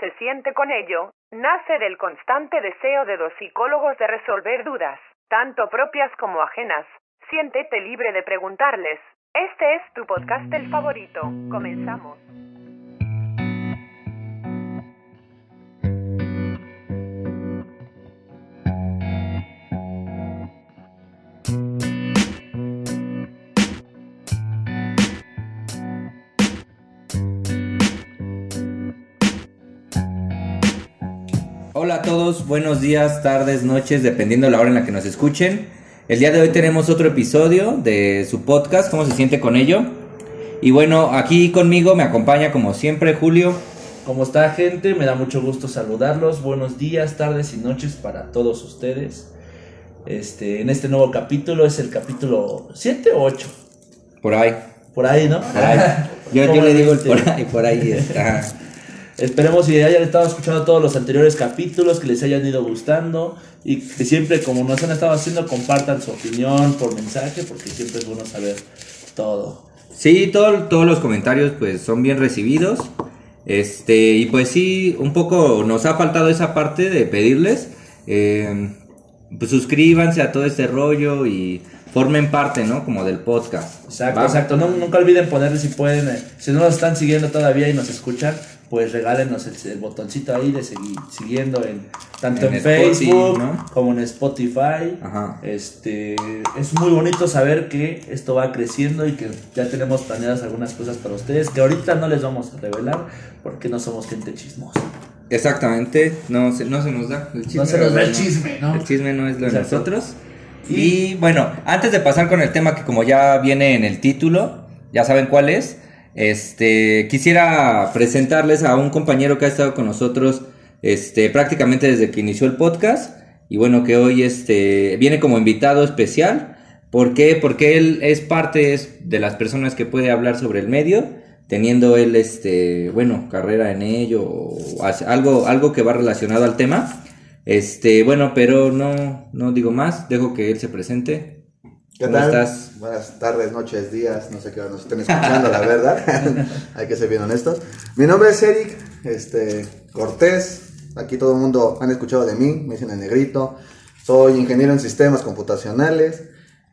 se siente con ello? nace del constante deseo de los psicólogos de resolver dudas, tanto propias como ajenas. Siéntete libre de preguntarles. Este es tu podcast el favorito. Comenzamos. Hola a todos, buenos días, tardes, noches, dependiendo de la hora en la que nos escuchen. El día de hoy tenemos otro episodio de su podcast, ¿Cómo se siente con ello? Y bueno, aquí conmigo me acompaña como siempre Julio. ¿Cómo está gente? Me da mucho gusto saludarlos. Buenos días, tardes y noches para todos ustedes. Este, en este nuevo capítulo es el capítulo 7 o 8. Por ahí. Por ahí, ¿no? Por ahí. Yo, yo le digo el por ahí, por ahí. Ajá. Esperemos que hayan estado escuchando todos los anteriores capítulos, que les hayan ido gustando y que siempre, como nos han estado haciendo, compartan su opinión por mensaje, porque siempre es bueno saber todo. Sí, todo, todos los comentarios pues son bien recibidos. Este, y pues sí, un poco nos ha faltado esa parte de pedirles. eh, pues suscríbanse a todo este rollo y formen parte, ¿no? Como del podcast. Exacto, ¿va? exacto. No, nunca olviden ponerle si pueden, eh, si no nos están siguiendo todavía y nos escuchan, pues regálenos el, el botoncito ahí de seguir siguiendo en tanto En en, Spotify, Facebook ¿no? como en Spotify. Ajá. Este, es muy bonito saber que esto va creciendo y que ya tenemos planeadas algunas cosas para ustedes que ahorita no les vamos a revelar porque no somos gente chismosa. Exactamente, no se, no se nos da el chisme. No se nos da el chisme, ¿no? El chisme no es lo de Exacto. nosotros. Y bueno, antes de pasar con el tema que como ya viene en el título, ya saben cuál es, este, quisiera presentarles a un compañero que ha estado con nosotros este, prácticamente desde que inició el podcast y bueno, que hoy este, viene como invitado especial. ¿Por qué? Porque él es parte de las personas que puede hablar sobre el medio, teniendo él, este, bueno, carrera en ello, o algo, algo que va relacionado al tema. Este, bueno, pero no, no digo más, dejo que él se presente. ¿Qué ¿Cómo tal? estás? Buenas tardes, noches, días, no sé qué nos estén escuchando, la verdad. Hay que ser bien honestos. Mi nombre es Eric este, Cortés. Aquí todo el mundo han escuchado de mí, me dicen el negrito. Soy ingeniero en sistemas computacionales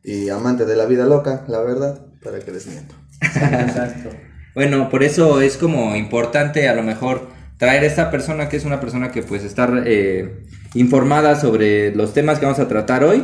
y amante de la vida loca, la verdad, para que les miento. Exacto. Bueno, por eso es como importante a lo mejor traer a esta persona que es una persona que pues está eh, informada sobre los temas que vamos a tratar hoy.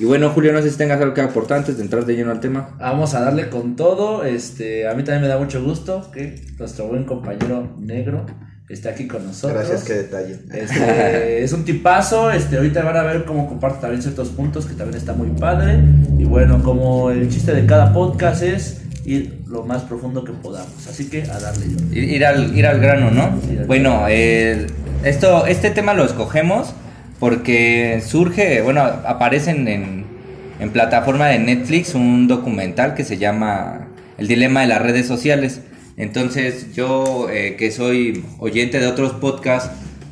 Y bueno, Julio, no sé si tengas algo que aportar antes de entrar de lleno al tema. Vamos a darle con todo. Este, a mí también me da mucho gusto que nuestro buen compañero negro esté aquí con nosotros. Gracias, qué detalle. Este, es un tipazo, este, ahorita van a ver cómo comparte también ciertos puntos que también está muy padre. Y bueno, como el chiste de cada podcast es ir lo más profundo que podamos. Así que a darle yo. Ir, ir al, ir al grano, ¿no? Al Bueno, eh, esto, este tema lo escogemos porque surge, bueno, aparece en, en, plataforma de Netflix un documental que se llama El dilema de las redes sociales. Entonces yo, eh, que soy oyente de otros podcasts,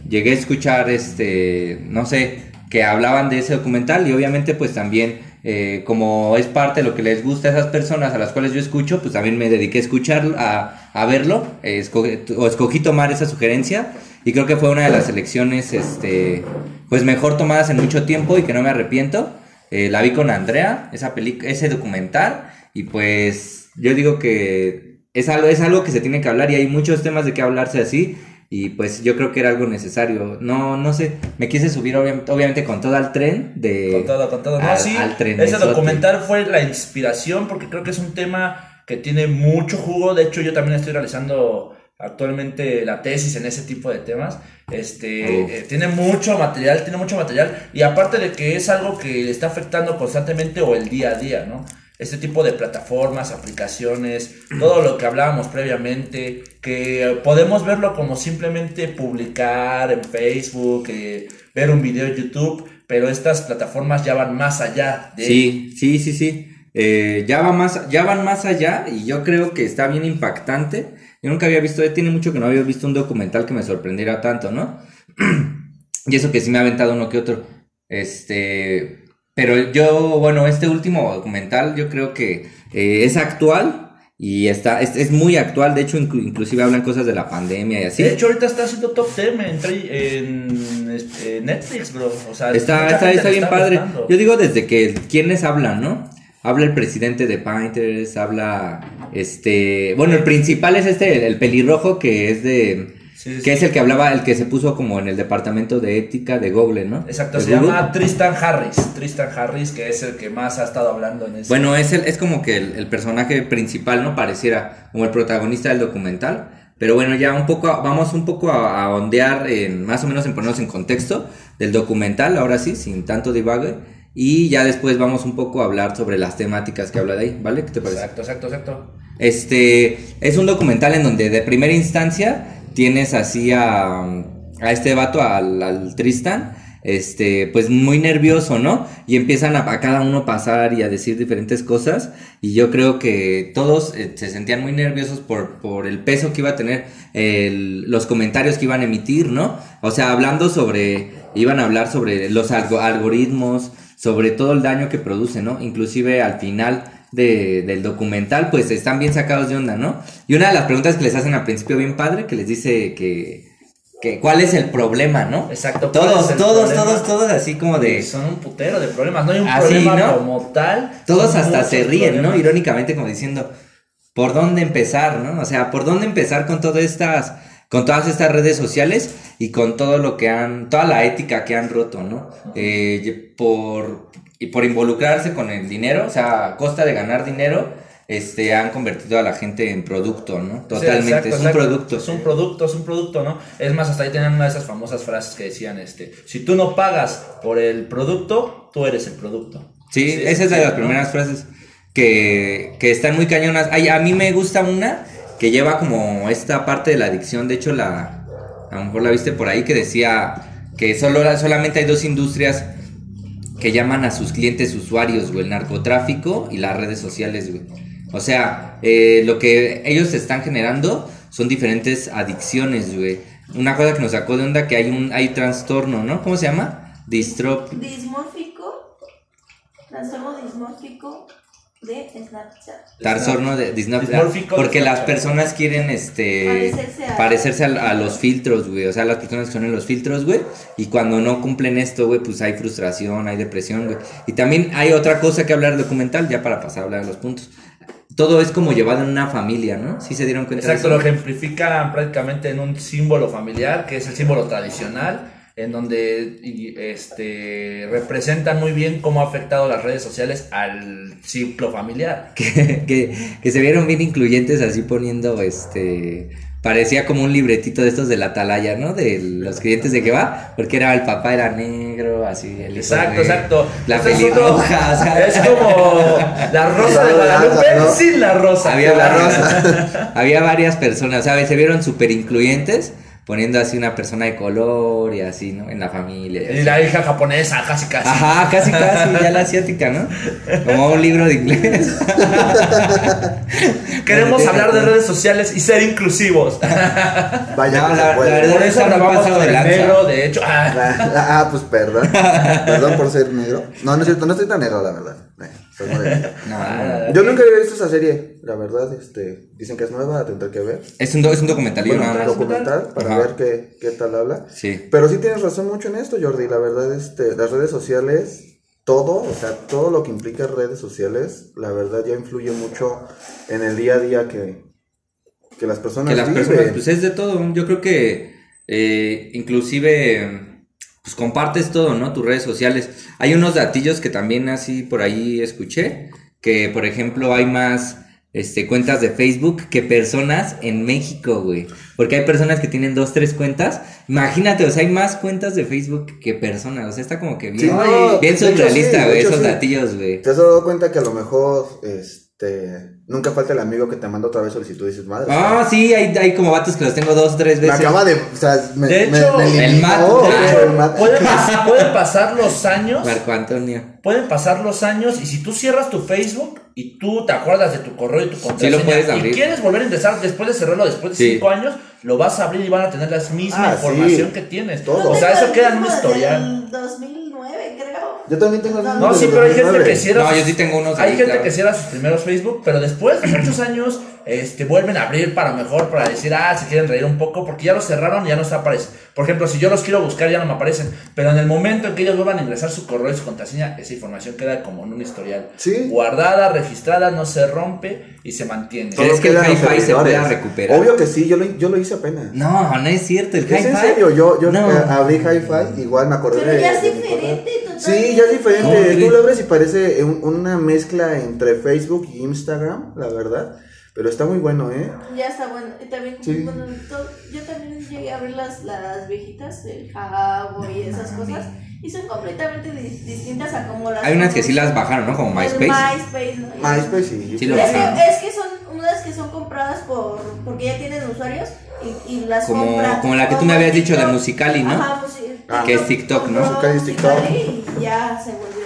llegué a escuchar, este, no sé, que hablaban de ese documental y obviamente pues también eh, como es parte de lo que les gusta a esas personas a las cuales yo escucho, pues también me dediqué a escucharlo, a, a verlo, eh, o escogí tomar esa sugerencia y creo que fue una de las elecciones, este, pues mejor tomadas en mucho tiempo y que no me arrepiento. Eh, la vi con Andrea, esa ese documental y pues yo digo que es algo, es algo que se tiene que hablar y hay muchos temas de que hablarse así y pues yo creo que era algo necesario. No, no sé, me quise subir obvia- obviamente con todo al tren de... Con todo, con todo. No, al- sí, al ese documental fue la inspiración porque creo que es un tema que tiene mucho jugo. De hecho, yo también estoy realizando actualmente la tesis en ese tipo de temas. Este, eh, tiene mucho material, tiene mucho material. Y aparte de que es algo que le está afectando constantemente o el día a día, ¿no? Este tipo de plataformas, aplicaciones, todo lo que hablábamos previamente, que podemos verlo como simplemente publicar en Facebook, eh, ver un video en YouTube, pero estas plataformas ya van más allá de Sí, sí, sí, sí. Eh, ya, va más, ya van más allá y yo creo que está bien impactante. Yo nunca había visto, tiene mucho que no había visto un documental que me sorprendiera tanto, ¿no? y eso que sí me ha aventado uno que otro. Este, pero yo, bueno, este último documental yo creo que eh, es actual Y está, es, es muy actual, de hecho, inclu- inclusive hablan cosas de la pandemia y así. De hecho, ahorita está haciendo top 10 en, tri- en, este, Netflix, bro. O sea, Está, está, está bien padre. gustando. Yo digo desde que quienes hablan, ¿no? Habla el presidente de Painters, habla este, bueno, el principal es este, el, el pelirrojo que es de Sí, sí, que sí. es el que hablaba, el que se puso como en el departamento de ética de Google, ¿no? Exacto, se Google. llama Tristan Harris. Tristan Harris, que es el que más ha estado hablando en ese. Bueno, es el, es como que el, el personaje principal, ¿no? Pareciera como el protagonista del documental. Pero bueno, ya un poco, vamos un poco a, a ondear en, más o menos en ponernos en contexto del documental, ahora sí, sin tanto divague. Y ya después vamos un poco a hablar sobre las temáticas que habla de ahí, ¿vale? ¿Qué te parece? Exacto, exacto, exacto. Este es un documental en donde de primera instancia tienes así a, a este vato, al, al Tristan, este, pues muy nervioso, ¿no? Y empiezan a, a cada uno pasar y a decir diferentes cosas. Y yo creo que todos eh, se sentían muy nerviosos por, por el peso que iba a tener el- los comentarios que iban a emitir, ¿no? O sea, hablando sobre, iban a hablar sobre los algo- algoritmos, sobre todo el daño que produce, ¿no? Inclusive al final de- del documental, pues están bien sacados de onda, ¿no? Y una de las preguntas que les hacen al principio bien padre, que les dice que, que cuál es el problema, ¿no? Exacto. ¿cuál Todos, todos, problema? todos, todos así como de... Son un putero de problemas. No hay un Así, problema ¿no? como tal. Todos hasta se ríen, ¿no? Irónicamente como diciendo, ¿por dónde empezar, no? O sea, ¿por dónde empezar con todas estas, con todas estas redes sociales y con todo lo que han, toda la ética que han roto, ¿no? Eh, por, y por involucrarse con el dinero, o sea, a costa de ganar dinero, este, han convertido a la gente en producto, ¿no? Sí, Totalmente, exacto, es un exacto. producto. Es un producto, es un producto, ¿no? Es más, hasta ahí tenían una de esas famosas frases que decían, este, si tú no pagas por el producto, tú eres el producto. Sí, esa es de sí, las ¿no? primeras frases que, que están muy cañonas. Ay, a mí me gusta una que lleva como esta parte de la adicción. De hecho, la, a lo mejor la viste por ahí que decía que solo, solamente hay dos industrias que llaman a sus clientes usuarios, güey, el narcotráfico y las redes sociales, güey. O sea, eh, lo que ellos están generando son diferentes adicciones, güey. Una cosa que nos sacó de onda que hay un hay trastorno, ¿no? ¿Cómo se llama? Distrop Dismórfico, trastorno dismórfico de Snapchat. Trastorno de disnofia, Dismórfico porque de las Snapchat. personas quieren este Parecerse a- parecerse a, a los filtros, güey, o sea, las personas que son en los filtros, güey, y cuando no cumplen esto, güey, pues hay frustración, hay depresión, güey. Y también hay otra cosa que hablar documental ya para pasar a hablar de los puntos. Todo es como llevado en una familia, ¿no? Sí se dieron cuenta Exacto, de lo eso? ejemplifican prácticamente en un símbolo familiar, que es el símbolo tradicional, en donde este, representan muy bien cómo ha afectado las redes sociales al ciclo familiar. que, que, que se vieron bien incluyentes así poniendo este parecía como un libretito de estos de la atalaya, ¿no? De los clientes de que va, porque era el papá era negro, así el Exacto, de- exacto. La pelirroja, o sea, Es como la rosa de Guadalupe ¿no? sin la rosa. había, la varias, había varias personas, ¿sabes? Se vieron súper incluyentes poniendo así una persona de color y así, ¿no? En la familia. y la hija japonesa, casi casi. Ajá, casi casi, ya la asiática, ¿no? Como un libro de inglés. Queremos hablar de redes sociales y ser inclusivos. Vaya No, la- la verdad- Por eso pasado con de el lanza. negro, de hecho. Ah, Ah, ah, pues perdón. Perdón por ser negro. No, no es cierto, no estoy tan negro, la verdad. Soy moreno. No, Ah, Yo nunca había visto esa serie, la verdad, este, dicen que es nueva, tendré que ver. Es un, do- es un documental, Bueno, nada más. documental para Ajá. ver qué, qué tal habla. Sí. Pero sí tienes razón mucho en esto, Jordi. La verdad, este, las redes sociales, todo, o sea, todo lo que implica redes sociales, la verdad ya influye mucho en el día a día que, que las personas Que las viven. personas, pues es de todo. Yo creo que eh, inclusive pues compartes todo, ¿no? Tus redes sociales. Hay unos datillos que también así por ahí escuché, que por ejemplo hay más este, cuentas de Facebook que personas en México, güey. Porque hay personas que tienen dos, tres cuentas. Imagínate, o sea, hay más cuentas de Facebook que personas. O sea, está como que bien, Sí, no, bien surrealista, güey, esos sí. datillos, güey. ¿Te has dado cuenta que a lo mejor, este, nunca falta el amigo que te manda otra vez solicitud y dices, madre? Ah, sí, hay, hay como vatos que los tengo dos, tres me veces. acaba de, o sea, me, De me- hecho, me el Ah. el Matt. Pueden, pas- pueden pasar los años. Marco Antonio. Pueden pasar los años y si tú cierras tu Facebook y tú te acuerdas de tu correo y tu contraseña puedes y quieres volver a ingresar después de cerrarlo después de Sí. cinco años, lo vas a abrir y van a tener la misma Ah, información sí. que tienes. Todo. O sea, eso queda en un historial. del 2009, creo. Yo también tengo el No, sí, pero hay gente que cierra. No, sus- yo sí tengo unos Hay gente que cierra sus primeros Facebook, pero después de muchos años, este, vuelven a abrir para mejor, para decir, ah, se quieren reír un poco, porque ya los cerraron y ya no se aparece. Por ejemplo, si yo los quiero buscar, ya no me aparecen. Pero en el momento en que ellos vuelvan a ingresar su correo y su contraseña, esa información queda como en un historial. Sí. Guardada, registrada, no se rompe y se mantiene. Todo ¿Crees que el hi-fi se pueda recuperar? Obvio que sí, yo lo, yo lo hice apenas. No, no es cierto, el Es en hi-fi. serio, yo, yo No. eh, abrí Hi-Fi, igual me acordé Pero de- ya es de diferente. Sí, ya es diferente. ¿Cómo Tú lo abres y parece un- una mezcla entre Facebook y Instagram, la verdad. Pero está muy bueno, ¿eh? Ya está bueno. Y también, Sí. bueno, yo también llegué a abrir las, las viejitas, el jabo y esas cosas. Y son completamente dis- distintas a como las. Hay unas que sí las bajaron, ¿no? Como MySpace. MySpace, ¿no? MySpace sí. Sí lo Es que, es que son unas que son compradas por porque ya tienen usuarios y, y las Como- compran. como la que tú me habías dicho de Musicali, ¿no? Ajá, Musi- Ah. Que es TikTok, ¿no? Musicali es TikTok. Y ya se volvió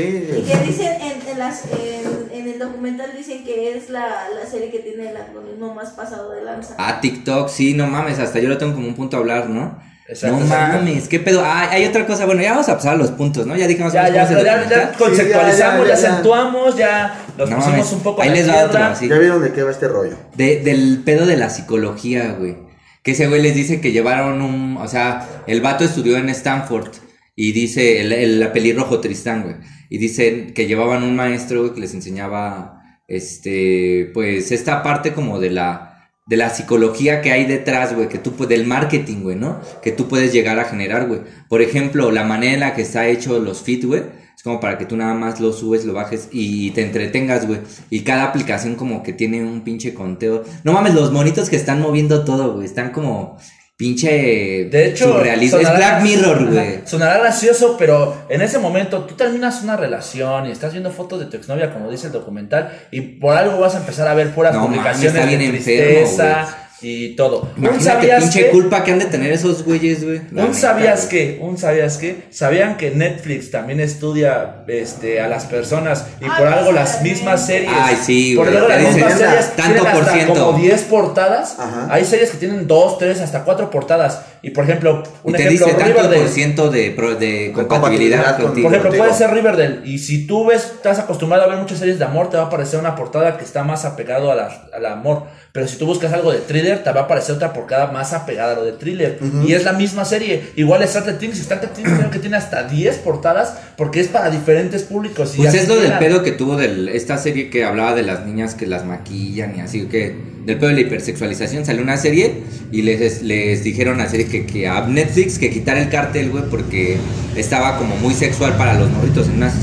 Y que dicen en, en, las, en, en el documental dicen que es la, la serie que tiene el algoritmo más pasado de lanza. Ah, TikTok, sí, no mames, hasta yo lo tengo como un punto a hablar, ¿no? Exacto, no mames, qué pedo. Ah, hay otra cosa, bueno, ya vamos a pasar a los puntos, ¿no? Ya dijimos Ya, ya, ya, ya, conceptualizamos, Sí, ya, ya, ya, ya. acentuamos, ya los No pusimos mames, un poco ahí les va otro, así. Ya vieron de qué va este rollo. De- del pedo de la psicología, güey. Que ese güey les dice que llevaron un. O sea, el vato estudió en Stanford. Y dice, el, el- la pelirrojo Tristán, güey. Y dicen que llevaban un maestro, güey, que les enseñaba. Este. Pues esta parte como de la. De la psicología que hay detrás, güey, que tú del marketing, güey, ¿no? Que tú puedes llegar a generar, güey. Por ejemplo, la manera en la que está hecho los feed, güey, es como para que tú nada más lo subes, lo bajes y te entretengas, güey. Y cada aplicación como que tiene un pinche conteo. No mames, los monitos que están moviendo todo, güey. Están como pinche De hecho, surrealismo. Es Black Mirror, güey. Sonará gracioso, pero en ese momento tú terminas una relación y estás viendo fotos de tu exnovia, como dice el documental, y por algo vas a empezar a ver puras No, publicaciones está de tristeza enfermo, y todo. Un Imagínate sabías pinche que, culpa que han de tener esos güeyes, güey. Un neta, sabías güey. que, un sabías que, sabían que Netflix también estudia este a las personas y por algo las mismas series. Ay, sí, por güey, algo te las mismas series tanto tienen por hasta ciento. como 10 portadas. Ajá. Hay series que tienen 2, 3, hasta 4 portadas. Y por ejemplo, Y un te ejemplo, dice tanto Riverdale. por ciento de, de compatibilidad compatibilidad con- contigo. Por ejemplo, contigo. puede ser Riverdale. Y si tú ves, estás acostumbrado a ver muchas series de amor, te va a aparecer una portada que está más apegado a la- al amor. Pero si tú buscas algo de thriller, te va a aparecer otra portada más apegada a lo de thriller. Y es la misma serie. Igual es Stranger Things. Stranger Things creo que tiene hasta 10 portadas porque es para diferentes públicos. Y Pues es lo del pedo que tuvo de esta serie que hablaba de las niñas que las maquillan y así que del pedo de la hipersexualización salió una serie y les, les dijeron a serie que, que a Netflix que quitar el cartel, güey, porque estaba como muy sexual para los morritos en unas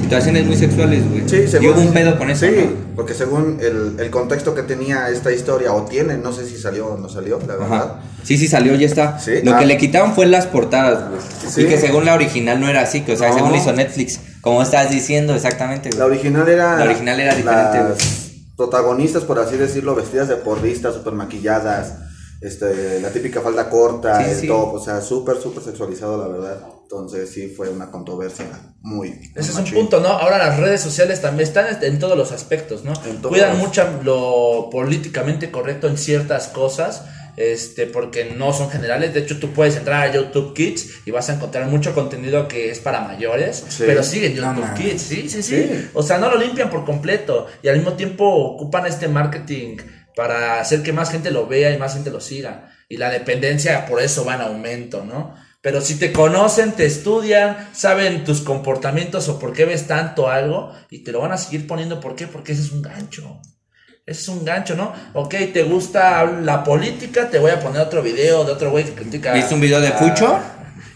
situaciones muy sexuales, güey. Sí, y según- hubo un pedo con eso, Sí, ¿no? porque según el, el contexto que tenía esta historia, o tiene, no sé si salió o no salió, la verdad. Ajá. Sí, sí salió, ya está. Sí, Lo ah. que le quitaron fue las portadas, güey. Sí. Y que según la original no era así, que o sea, No. según lo hizo Netflix. Como estás diciendo exactamente, La güey. original era. La original era diferente, Las protagonistas, por así decirlo, vestidas de porristas, súper maquilladas. Este, la típica falda corta, Sí, el sí. top, o sea, súper, súper sexualizado, la verdad. Entonces, sí, fue una controversia muy. Ese es un punto, ¿no? Ahora las redes sociales también están en todos los aspectos, ¿no? En todos. Cuidan mucho lo políticamente correcto en ciertas cosas, este, porque no son generales. De hecho, tú puedes entrar a YouTube Kids y vas a encontrar mucho contenido que es para mayores, Sí. pero sigue en No YouTube. Kids, sí, sí, sí, Sí. O sea, no lo limpian por completo y al mismo tiempo ocupan este marketing para hacer que más gente lo vea y más gente lo siga. Y la dependencia por eso va en aumento, ¿no? Pero si te conocen, te estudian, saben tus comportamientos o por qué ves tanto algo y te lo van a seguir poniendo, ¿por qué? Porque ese es un gancho. Ese es un gancho, ¿no? Ok, te gusta la política, te voy a poner otro video de otro güey que critica. ¿Viste un video de Fucho?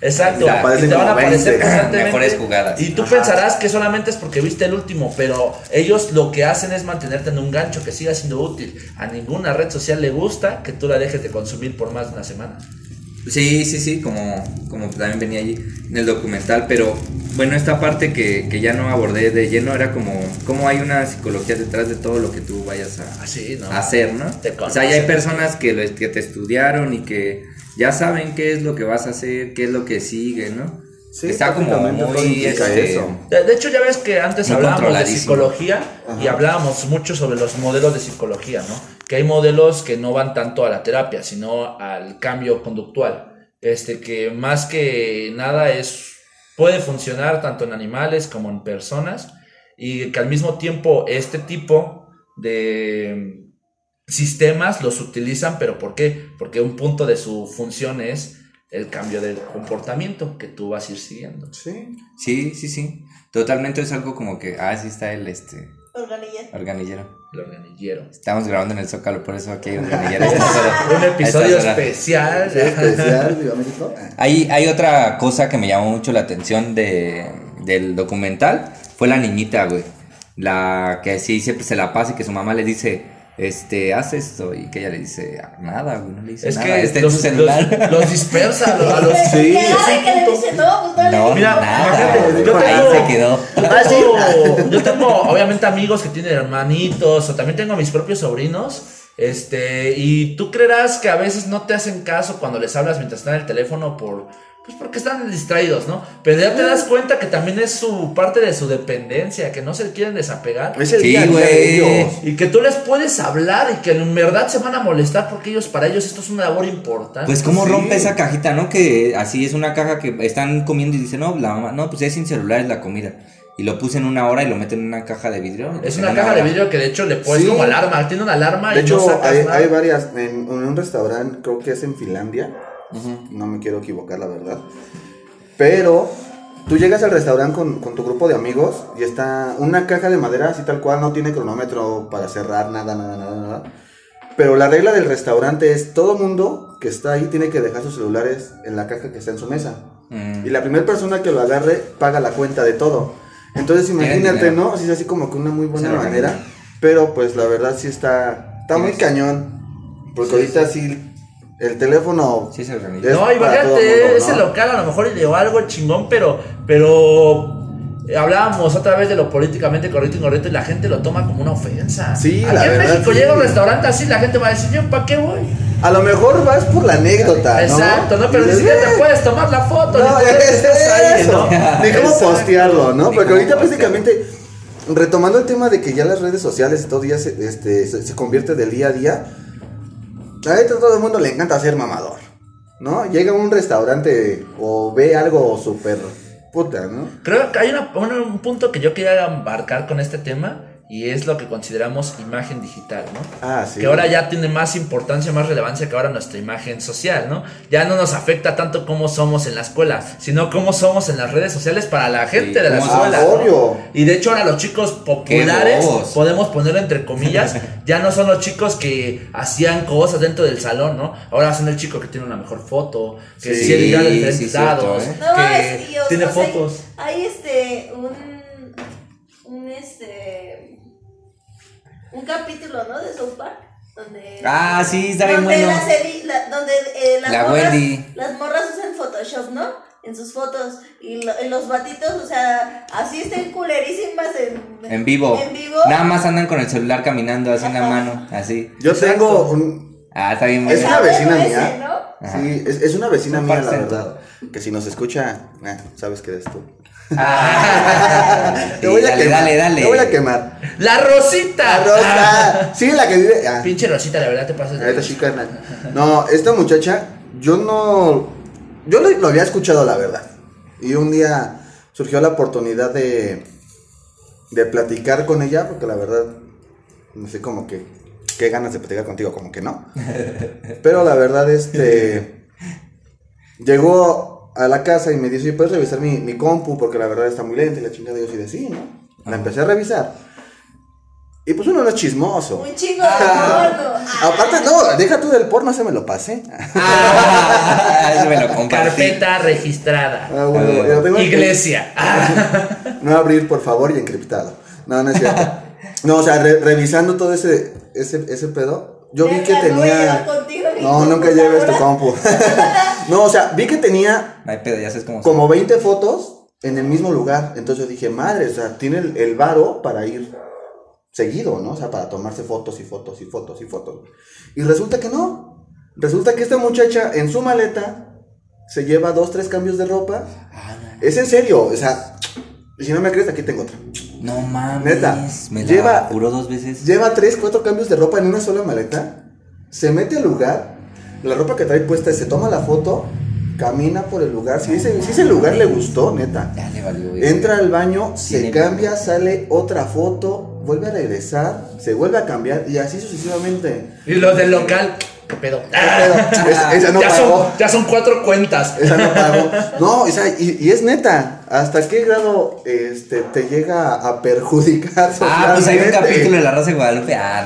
Exacto, Y te te van a aparecer 20 constantemente. mejores jugadas. Y tú pensarás que solamente es porque viste el último, pero ellos lo que hacen es mantenerte en un gancho que siga siendo útil. A ninguna red social le gusta que tú la dejes de consumir por más de una semana. Sí, sí, sí, como, como también venía allí en el documental, pero bueno, esta parte que, que ya no abordé de lleno era como cómo hay una psicología detrás de todo lo que tú vayas a, Así, ¿no? a hacer, ¿no? O sea, ya hay personas que, lo- que te estudiaron y que ya saben qué es lo que vas a hacer, qué es lo que sigue, ¿no? Sí, Está como muy... este, eso. De, de hecho, ya ves que antes Muy hablábamos de psicología y hablábamos mucho sobre los modelos de psicología, ¿no? Que hay modelos que no van tanto a la terapia, sino al cambio conductual. Este, que más que nada es puede funcionar tanto en animales como en personas y que al mismo tiempo este tipo de sistemas los utilizan, pero ¿por qué? Porque un punto de su función es el cambio del comportamiento que tú vas a ir siguiendo. Sí. Sí, sí, sí. Totalmente es algo como que, ah, sí está el este Organilla. organillero. El organillero. Estamos grabando en el Zócalo, por eso aquí hay un organillero. Un episodio especial. Especial. Hay, hay otra cosa que me llamó mucho la atención de, del documental. Fue la niñita, güey. La que sí siempre se la pasa y que su mamá le dice, este, haz esto. Y que ella le dice, "Ah, nada, güey, no le dice Es nada. que está en los, su celular. los- los dispersa a los, a los- Sí. Que ay, que le dice, no, pues no, No, le Mira, nada. yo Ahí tengo- se quedó. Yo tengo, yo tengo, obviamente amigos que tienen hermanitos o también tengo mis propios sobrinos. Este, y tú creerás que a veces no te hacen caso cuando les hablas mientras están en el teléfono por pues porque están distraídos, ¿no? Pero ya te das cuenta que también es su parte de su dependencia, que no se quieren desapegar. Es el Sí, día de güey. ellos. Y que tú les puedes hablar y que en verdad se van a molestar porque ellos, para ellos, esto es una labor importante. Pues cómo Sí. rompe esa cajita, ¿no? Que así es una caja que están comiendo y dicen, no, la mamá, no, pues es sin celular es la comida. Y lo puse en una hora y lo meten en una caja de vidrio. es una caja de vidrio que de hecho le pones Sí. como alarma, tiene una alarma De y hecho, no sacas hay, nada. hay varias. En, en un restaurante, creo que es en Finlandia. No me quiero equivocar, la verdad. Pero tú llegas al restaurante con, con tu grupo de amigos y está una caja de madera, así tal cual, no tiene cronómetro para cerrar, nada, nada, nada, nada. Pero la regla del restaurante es: todo mundo que está ahí tiene que dejar sus celulares en la caja que está en su mesa. Mm. Y la primera persona que lo agarre paga la cuenta de todo. Entonces imagínate. ¿no? Así es así como que una muy buena manera. Pero pues la verdad sí está, está muy cañón. Porque ahorita sí, el teléfono... Sí, se organiza. No, imagínate, mundo, ese ¿no? local a lo mejor ideó algo chingón, pero, pero eh, hablábamos otra vez de lo políticamente correcto y incorrecto y la gente lo toma como una ofensa. Sí, Aquí la en verdad, México sí. llega a un restaurante así, la gente va a decir, yo, ¿para qué voy? A lo mejor vas por la anécdota, ¿no? Exacto, ¿no? Pero ni siquiera te "Eh, puedes tomar la foto, No, ni es ahí, eso. ¿no? Ni cómo Exacto. postearlo, ¿no? Ni Porque ahorita prácticamente, retomando el tema de que ya las redes sociales y todo ya se, este, se, se convierte del día a día, a todo el mundo le encanta ser mamador, ¿no? Llega a un restaurante o ve algo súper puta, ¿no? Creo que hay una- un, un punto que yo quería abarcar con este tema y es lo que consideramos imagen digital, ¿no? Ah, sí. Que ahora ya tiene más importancia, más relevancia que ahora nuestra imagen social, ¿no? Ya no nos afecta tanto cómo somos en la escuela, sino cómo somos en las redes sociales para la gente de la escuela. ¿no? Y de hecho ahora los chicos populares, podemos ponerlo entre comillas, ya no son los chicos que hacían cosas dentro del salón, ¿no? Ahora son el chico que tiene una mejor foto, que Sí, sí, edita sí, cierto, dados, ¿eh? No, que es, o- tiene o sea, fotos. Hay, hay, este, un, un, este, un capítulo, ¿no? De South Park, donde... Ah, sí, está bien donde bueno. las la- donde eh, las, La morras, las morras usan Photoshop, ¿no? En sus fotos. Y, lo- y los batitos, o sea, así estén culerísimas en, En vivo. En vivo. Nada más andan con el celular caminando así en la mano, así. Yo Exacto. tengo un... Ah, está bien Es una vecina mía. ese, ¿no? Ajá. Sí, es, es una vecina mía, la verdad. Que si nos escucha, eh, sabes que eres tú. Ah, Te voy a quemar. dale, dale. Te voy a quemar. ¡La Rosita! La Rosa. Sí, la que vive. ah, Pinche Rosita, la verdad te pasas de... Carnal. No, esta muchacha, yo no. Yo lo, lo había escuchado, la verdad. Y un día surgió la oportunidad de. de platicar con ella, porque la verdad. No sé, como que. Qué ganas de platicar contigo, como que no. Pero la verdad, este. Llegó a la casa y me dice, ¿puedes revisar mi, mi compu? Porque la verdad está muy lenta y la chingada. Y yo sí de sí, ¿no? La empecé a revisar. Y pues uno no es chismoso. Un chingo de porno. Ah, Aparte, no, deja tú del porno, se me lo pasé. Ah, eso me lo compartí. Carpeta registrada. Ah, bueno, tengo que- Iglesia. Ah. No abrir, por favor, y encriptado. No, no es cierto. No, o sea, re- revisando todo ese, ese, ese pedo, yo vi que tenía... No, nunca lleves tu compu. No, o sea, vi que tenía pedo, ya sabes cómo son. como 20 fotos en el mismo lugar. Entonces yo dije, madre, o sea, tiene el, el varo para ir seguido, ¿no? O sea, para tomarse fotos y fotos y fotos y fotos. Y resulta que no. Resulta que esta muchacha en su maleta se lleva dos, tres cambios de ropa. Ah, no. Es en serio, o sea, si no me crees, aquí tengo otra. No mames. Neta, Me la lleva- dos veces. Lleva tres, cuatro cambios de ropa en una sola maleta. Se mete al lugar. La ropa que trae puesta se toma la foto. camina por el lugar. Si ese, si ese lugar le gustó, neta. Valió. Entra al baño, se cambia, sale otra foto, vuelve a regresar, se vuelve a cambiar y así sucesivamente. Y los del local, ¿qué pedo? Pero esa, esa no ya, pagó. son, ya son cuatro cuentas. Esa no pagó. No, o sea, y, y es neta. ¿Hasta qué grado este, te llega a perjudicar Ah, pues hay un capítulo de La Rosa de Guadalupe. Ah,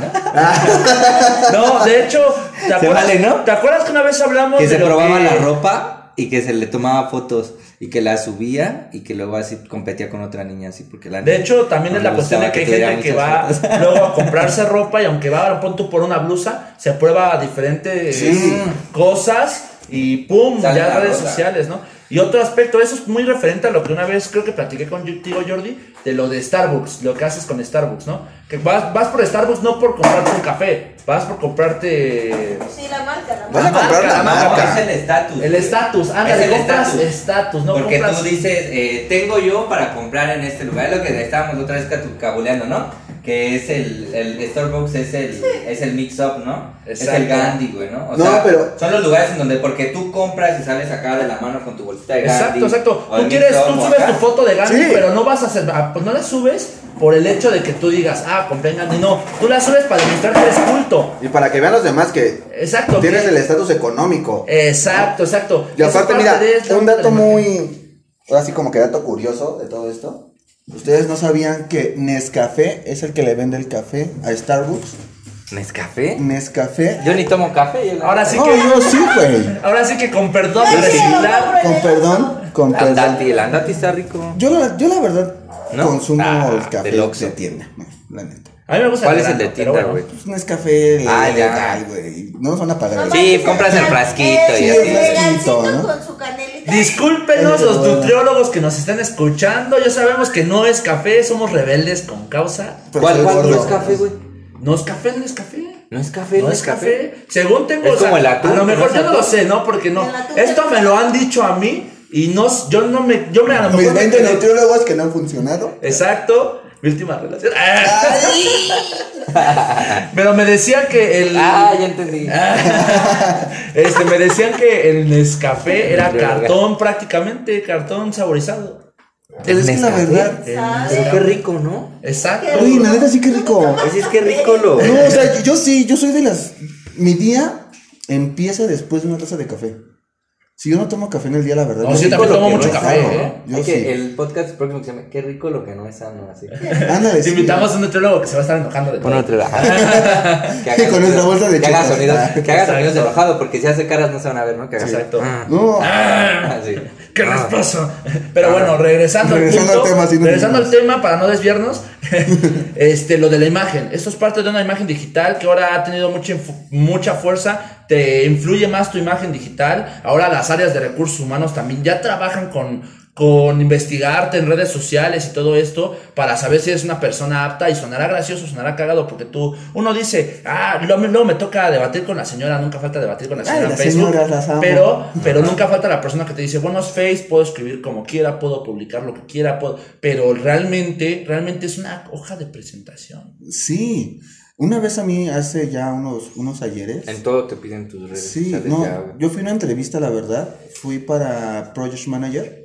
¿no? No, de hecho, ¿te acuerdas, vale, ¿no? ¿te acuerdas que una vez hablamos Que de se lo probaba que- la ropa y que se le tomaba fotos y que la subía y que luego así competía con otra niña así porque la De niña hecho, también no es la cuestión de que hay gente que va fotos. luego a comprarse ropa y aunque va pon tú por una blusa, se prueba diferentes Sí. cosas y pum, Sale ya redes rosa. sociales, ¿no? Y otro aspecto, eso es muy referente a lo que una vez creo que platiqué contigo, Jordi, de lo de Starbucks, lo que haces con Starbucks, ¿no? Que vas, vas por Starbucks no por comprarte un café, vas por comprarte Sí, la marca, la Vas a marca. comprar la la marca. marca. es el estatus. el estatus, Es ándale, el compras estatus. no Porque compras... tú dices, eh, tengo yo para comprar en este lugar. Es lo que estábamos otra vez cabuleando, ¿no? Que es el, el Starbucks, es el, es el mix-up, ¿no? Es el Gandhi, güey, ¿no? O No, sea, pero- son los lugares en donde, porque tú compras y sales acá de la mano con tu bolsita de Gandhi. Exacto, exacto. Tú quieres, tú subes acá. tu foto de Gandhi, Sí. pero no vas a hacer, ah, pues no la subes por el hecho de que tú digas, ah, compré en Gandhi. No, tú la subes para demostrar que eres culto. Y para que vean los demás que Exacto. tienes que- el estatus económico. Exacto, exacto. Y aparte, parte mira, un dato muy. Ahora sí, como que dato curioso de todo esto. Ustedes no sabían que Nescafé es el que le vende el café a Starbucks. ¿Nescafé? Nescafé. Yo ni tomo café. yo Ahora sí No, que. yo sí, güey. Ahora sí que con perdón Con el perdón, con perdón. andati, el andati está rico. Yo la, yo la verdad ¿No? consumo Ah, el café de tienda, no, la neta. A mí me gusta ¿Cuál es el de pero tienda, bueno. güey? Pues Nescafé Ah, ya. legal, güey. No nos van a pagar. No el- Sí, compras el frasquito y el así. legalcito ¿no? con su canelita. Discúlpenos los nutriólogos que nos están escuchando. Ya sabemos que no es café, somos rebeldes con causa. Pero ¿Cuál, no es café, güey? No es café, no es café. No es café, No es café. Según tengo, Es o sea, como el atún, a lo ¿no mejor yo no lo sé, ¿no? Porque no. Esto es- me lo han dicho a mí y no, yo no me, yo me a lo Mis mejor me 20 quedé- nutriólogos que no han funcionado. Exacto. Mi última relación. Pero me decían que el. Ah, ya entendí. Este, me decían que el Nescafé era cartón prácticamente, cartón saborizado. Pero es que la verdad. Qué rico, ¿no? Exacto. Uy, la neta sí que rico. Oye, es que rico lo. No, o sea, yo sí, yo soy de las. Mi día empieza después de una taza de café. Si yo no tomo café en el día, la verdad. No, yo también tomo mucho no café, sano, ¿eh? Yo sí. que el podcast próximo que se llama Qué rico lo que no es sano, así. Ándale, Te sí. invitamos a un nutriólogo que se va a estar enojando de Pon todo. otro. que con nuestra bolsa de que haga sonidos, que haga sonidos de enojado, porque si hace caras no se van a ver, ¿no? Que haga- Exacto. Ah. No. Ah. ¿Qué les Ah. pasa? Pero bueno, regresando, Regresando al, punto, al tema, sí, no regresando al tema para no desviarnos, este, lo de la imagen. Esto es parte de una imagen digital que ahora ha tenido mucha, mucha fuerza. Te influye más tu imagen digital. Ahora las áreas de recursos humanos también ya trabajan con, con investigarte en redes sociales y todo esto para saber si eres una persona apta y sonará gracioso, sonará cagado porque tú, uno dice, ah, luego, luego me toca debatir con la señora, nunca falta debatir con la Ay, señora en las Facebook, señoras las amo. pero pero nunca falta la persona que te dice, bueno, es Face, puedo escribir como quiera, puedo publicar lo que quiera, puedo... pero realmente, realmente es una hoja de presentación. Sí. Una vez a mí, hace ya unos, unos ayeres. En todo te piden tus redes Sí, sociales no, ya, yo fui a una entrevista, la verdad, fui para Project Manager,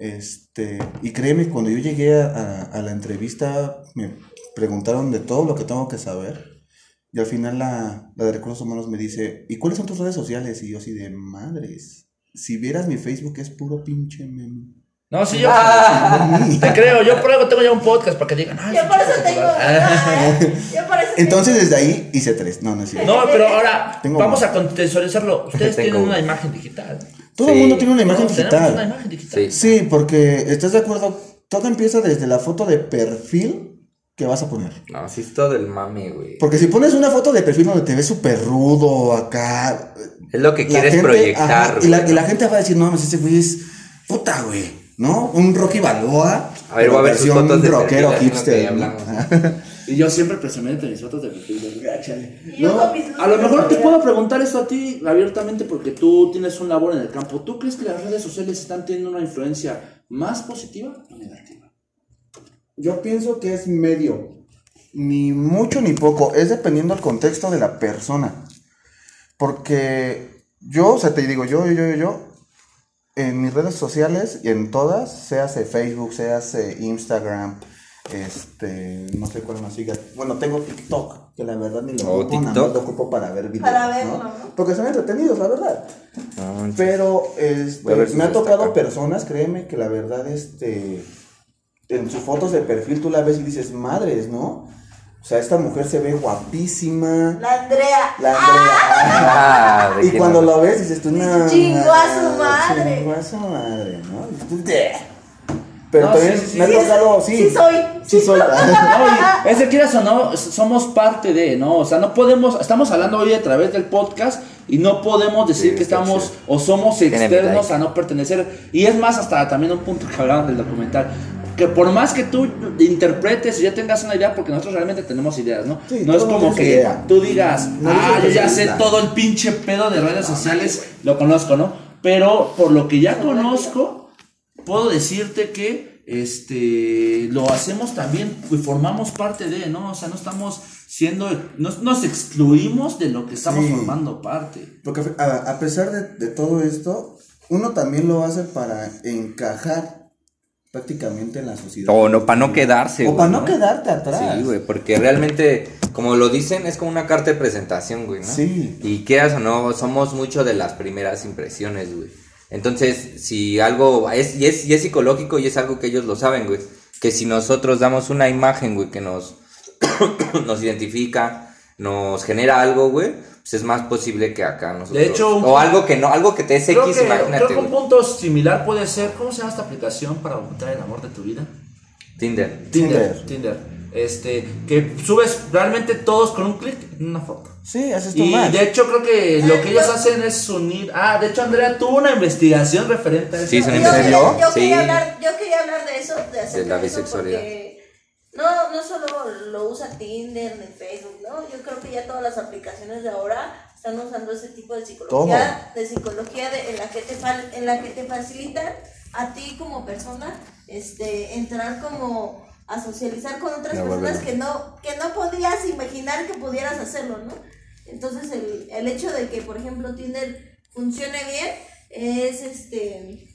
este, y créeme, cuando yo llegué a, a- a la entrevista, me preguntaron de todo lo que tengo que saber, y al final la, la de Recursos Humanos me dice, ¿y cuáles son tus redes sociales? Y yo así de, madres, si vieras mi Facebook es puro pinche meme. No, sí, yo Ah. te creo, yo por algo tengo ya un podcast para que digan, ay, Yo por eso tengo. Ah. Yo por eso Entonces tengo- desde ahí hice tres, no, no es cierto. No, pero ahora Tengo vamos más. a contextualizarlo. Ustedes Tengo tienen una imagen digital. Todo el mundo tiene una imagen una digital. imagen digital. Sí. Sí, porque estás de acuerdo, todo empieza desde la foto de perfil que vas a poner. No, sí es todo el mame, güey. Porque si pones una foto de perfil donde te ves súper rudo acá. Es lo que quieres gente- proyectar, ajá, y, la, y ¿no? la gente va a decir, no, mames, ese güey es puta, güey. ¿No? Un Rocky Balboa. A ver, voy a ver sus versión fotos de rockero perfil, hipster. ¿no? Y yo siempre presumí mis fotos de perfil. Yo No, A lo mejor te puedo preguntar esto a ti abiertamente porque tú tienes un labor en el campo. ¿Tú crees que las redes sociales están teniendo una influencia más positiva o negativa? Yo pienso que es medio. Ni mucho ni poco. Es dependiendo del contexto de la persona. Porque yo, o sea, te digo, yo, yo, yo, yo. en mis redes sociales, y en todas, se hace Facebook, se hace Instagram, este, no sé cuál más siga. Bueno, tengo TikTok, que la verdad ni lo Oh, ocupo, nada TikTok. más lo ocupo para ver videos. Para verlo, ¿no? ¿no? Porque son entretenidos, la verdad. Pero este, si me ha tocado destaca. personas, créeme, que la verdad, este, en sus fotos de perfil tú la ves y dices, madres, ¿no? O sea, esta mujer se ve guapísima. La Andrea. La Andrea. Ah, ¿de y cuando hablas? lo ves dices tú, no. Chingó a su madre. Chingó a su madre, ¿no? Pero No, también sí, sí, me ha sí. tocado, sí. Sí soy. Sí soy. No, es que quieras o no, somos parte de, ¿no? O sea, no podemos, estamos hablando hoy a través del podcast y no podemos decir Sí, que estamos o somos externos a no pertenecer. Y es más, hasta también un punto que hablaban del documental. Que por más que tú interpretes y ya tengas una idea, porque nosotros realmente tenemos ideas, ¿no? Sí, no es como que idea. tú digas, No ah, yo ya sé especialista". todo el pinche pedo de redes sociales, lo conozco, ¿no? Pero por lo que ya conozco, puedo decirte que este lo hacemos también y formamos parte de, ¿no? O sea, no estamos siendo, no nos excluimos de lo que estamos Sí. formando parte. Porque a, a pesar de, de todo esto, uno también lo hace para encajar prácticamente en la sociedad. O no, para no quedarse. O güey, para no quedarte atrás. Sí, güey, porque realmente, como lo dicen, es como una carta de presentación, güey, ¿no? Sí. Y quieras o no, somos mucho de las primeras impresiones, güey. Entonces, si algo, es, y, es, y es psicológico y es algo que ellos lo saben, güey, que si nosotros damos una imagen, güey, que nos, nos identifica, nos genera algo, güey, pues es más posible que acá nosotros. De hecho, o algo que no, algo que te es Creo X, que, imagínate, creo que un güey. punto similar puede ser, ¿cómo se llama esta aplicación para encontrar el amor de tu vida? Tinder. Tinder. Tinder. Tinder. Este, que subes realmente todos con un clic en una foto. Sí, haces tu Y de hecho creo que lo que ellos yo- hacen es unir. Ah, de hecho Andrea tuvo una investigación referente a eso. Sí, son Yo, ¿En serio? quería, yo, Sí. quería hablar, yo quería hablar de eso, de De la bisexualidad. porque no, no solo lo usa Tinder ni Facebook, ¿no? Yo creo que ya todas las aplicaciones de ahora están usando ese tipo de psicología, de psicología de- en la que te fal- en la que te facilitan a ti como persona este entrar como a socializar con otras No, personas que no que no podías imaginar que pudieras hacerlo, ¿no? Entonces el, el hecho de que por ejemplo Tinder funcione bien es este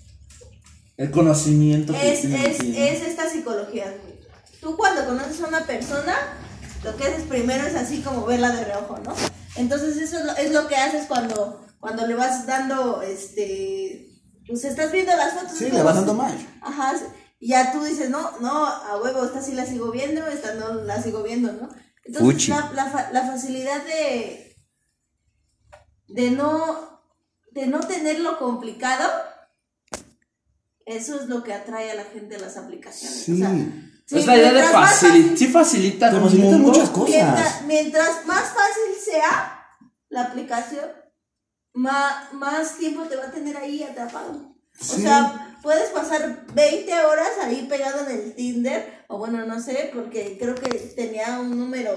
El conocimiento que es, es, esta psicología. Tú cuando conoces a una persona, lo que haces primero es así como verla de reojo, ¿no? Entonces eso es lo, es lo que haces cuando, cuando le vas dando, este, pues estás viendo las fotos. Sí, le vas dando match. Ajá, y ya tú dices, no, no, a huevo, esta sí la sigo viendo, esta no la sigo viendo, ¿no? Entonces la, la, fa- la facilidad de, de no, de no tenerlo complicado, eso es lo que atrae a la gente a las aplicaciones. Sí. O sea, sí, es la idea de facilitar. fácil- Sí facilitan Te facilitan muchas cosas. Mientras, mientras más fácil sea la aplicación, más, más tiempo te va a tener ahí atrapado. O Sí. sea, puedes pasar 20 horas ahí pegado en el Tinder, o bueno, no sé, porque creo que tenía un número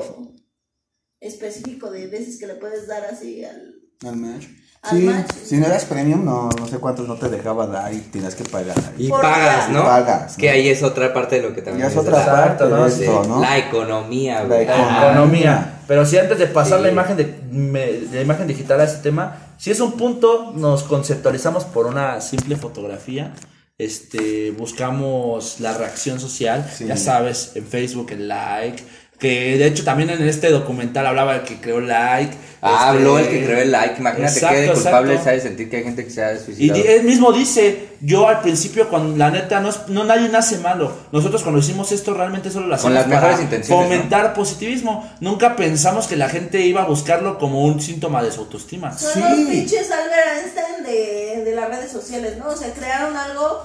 específico de veces que le puedes dar así al... Al match. Al Sí, match. si no eras premium, no, no sé cuántos no te dejaba dar y tienes que pagar. Y Por pagas. ¿no? Pagas, Que ¿no? ahí es otra parte de lo que también es otra la- parte ¿no? de esto, ¿no? La economía, La economía. Ah, economía. Pero si antes de pasar Sí. la imagen de me- la imagen digital a ese tema, si es un punto, nos conceptualizamos por una simple fotografía. Este, buscamos la reacción social, Sí. ya sabes, en Facebook el like, que de hecho también en este documental hablaba el que creó like. Ah, este, habló el que creó el like. Imagínate exacto, qué de culpable sabe sentir que hay gente que se ha Y suicidado. di- él mismo dice, yo al principio, cuando la neta, no, es- no nadie nace malo. Nosotros cuando hicimos esto realmente solo lo hacemos las para mejores intenciones, fomentar positivismo. Nunca pensamos que la gente iba a buscarlo como un síntoma de su autoestima. Son Sí. los pinches Albert Einstein de, de las redes sociales, ¿no? O sea, crearon algo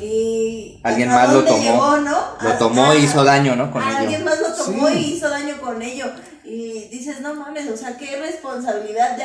y... Alguien ¿hasta más lo tomó. llegó, ¿no? Lo tomó e hizo daño, ¿no? Con Alguien ello. más lo tomó Sí. y hizo daño con ello. Y dices, no mames, o sea, qué responsabilidad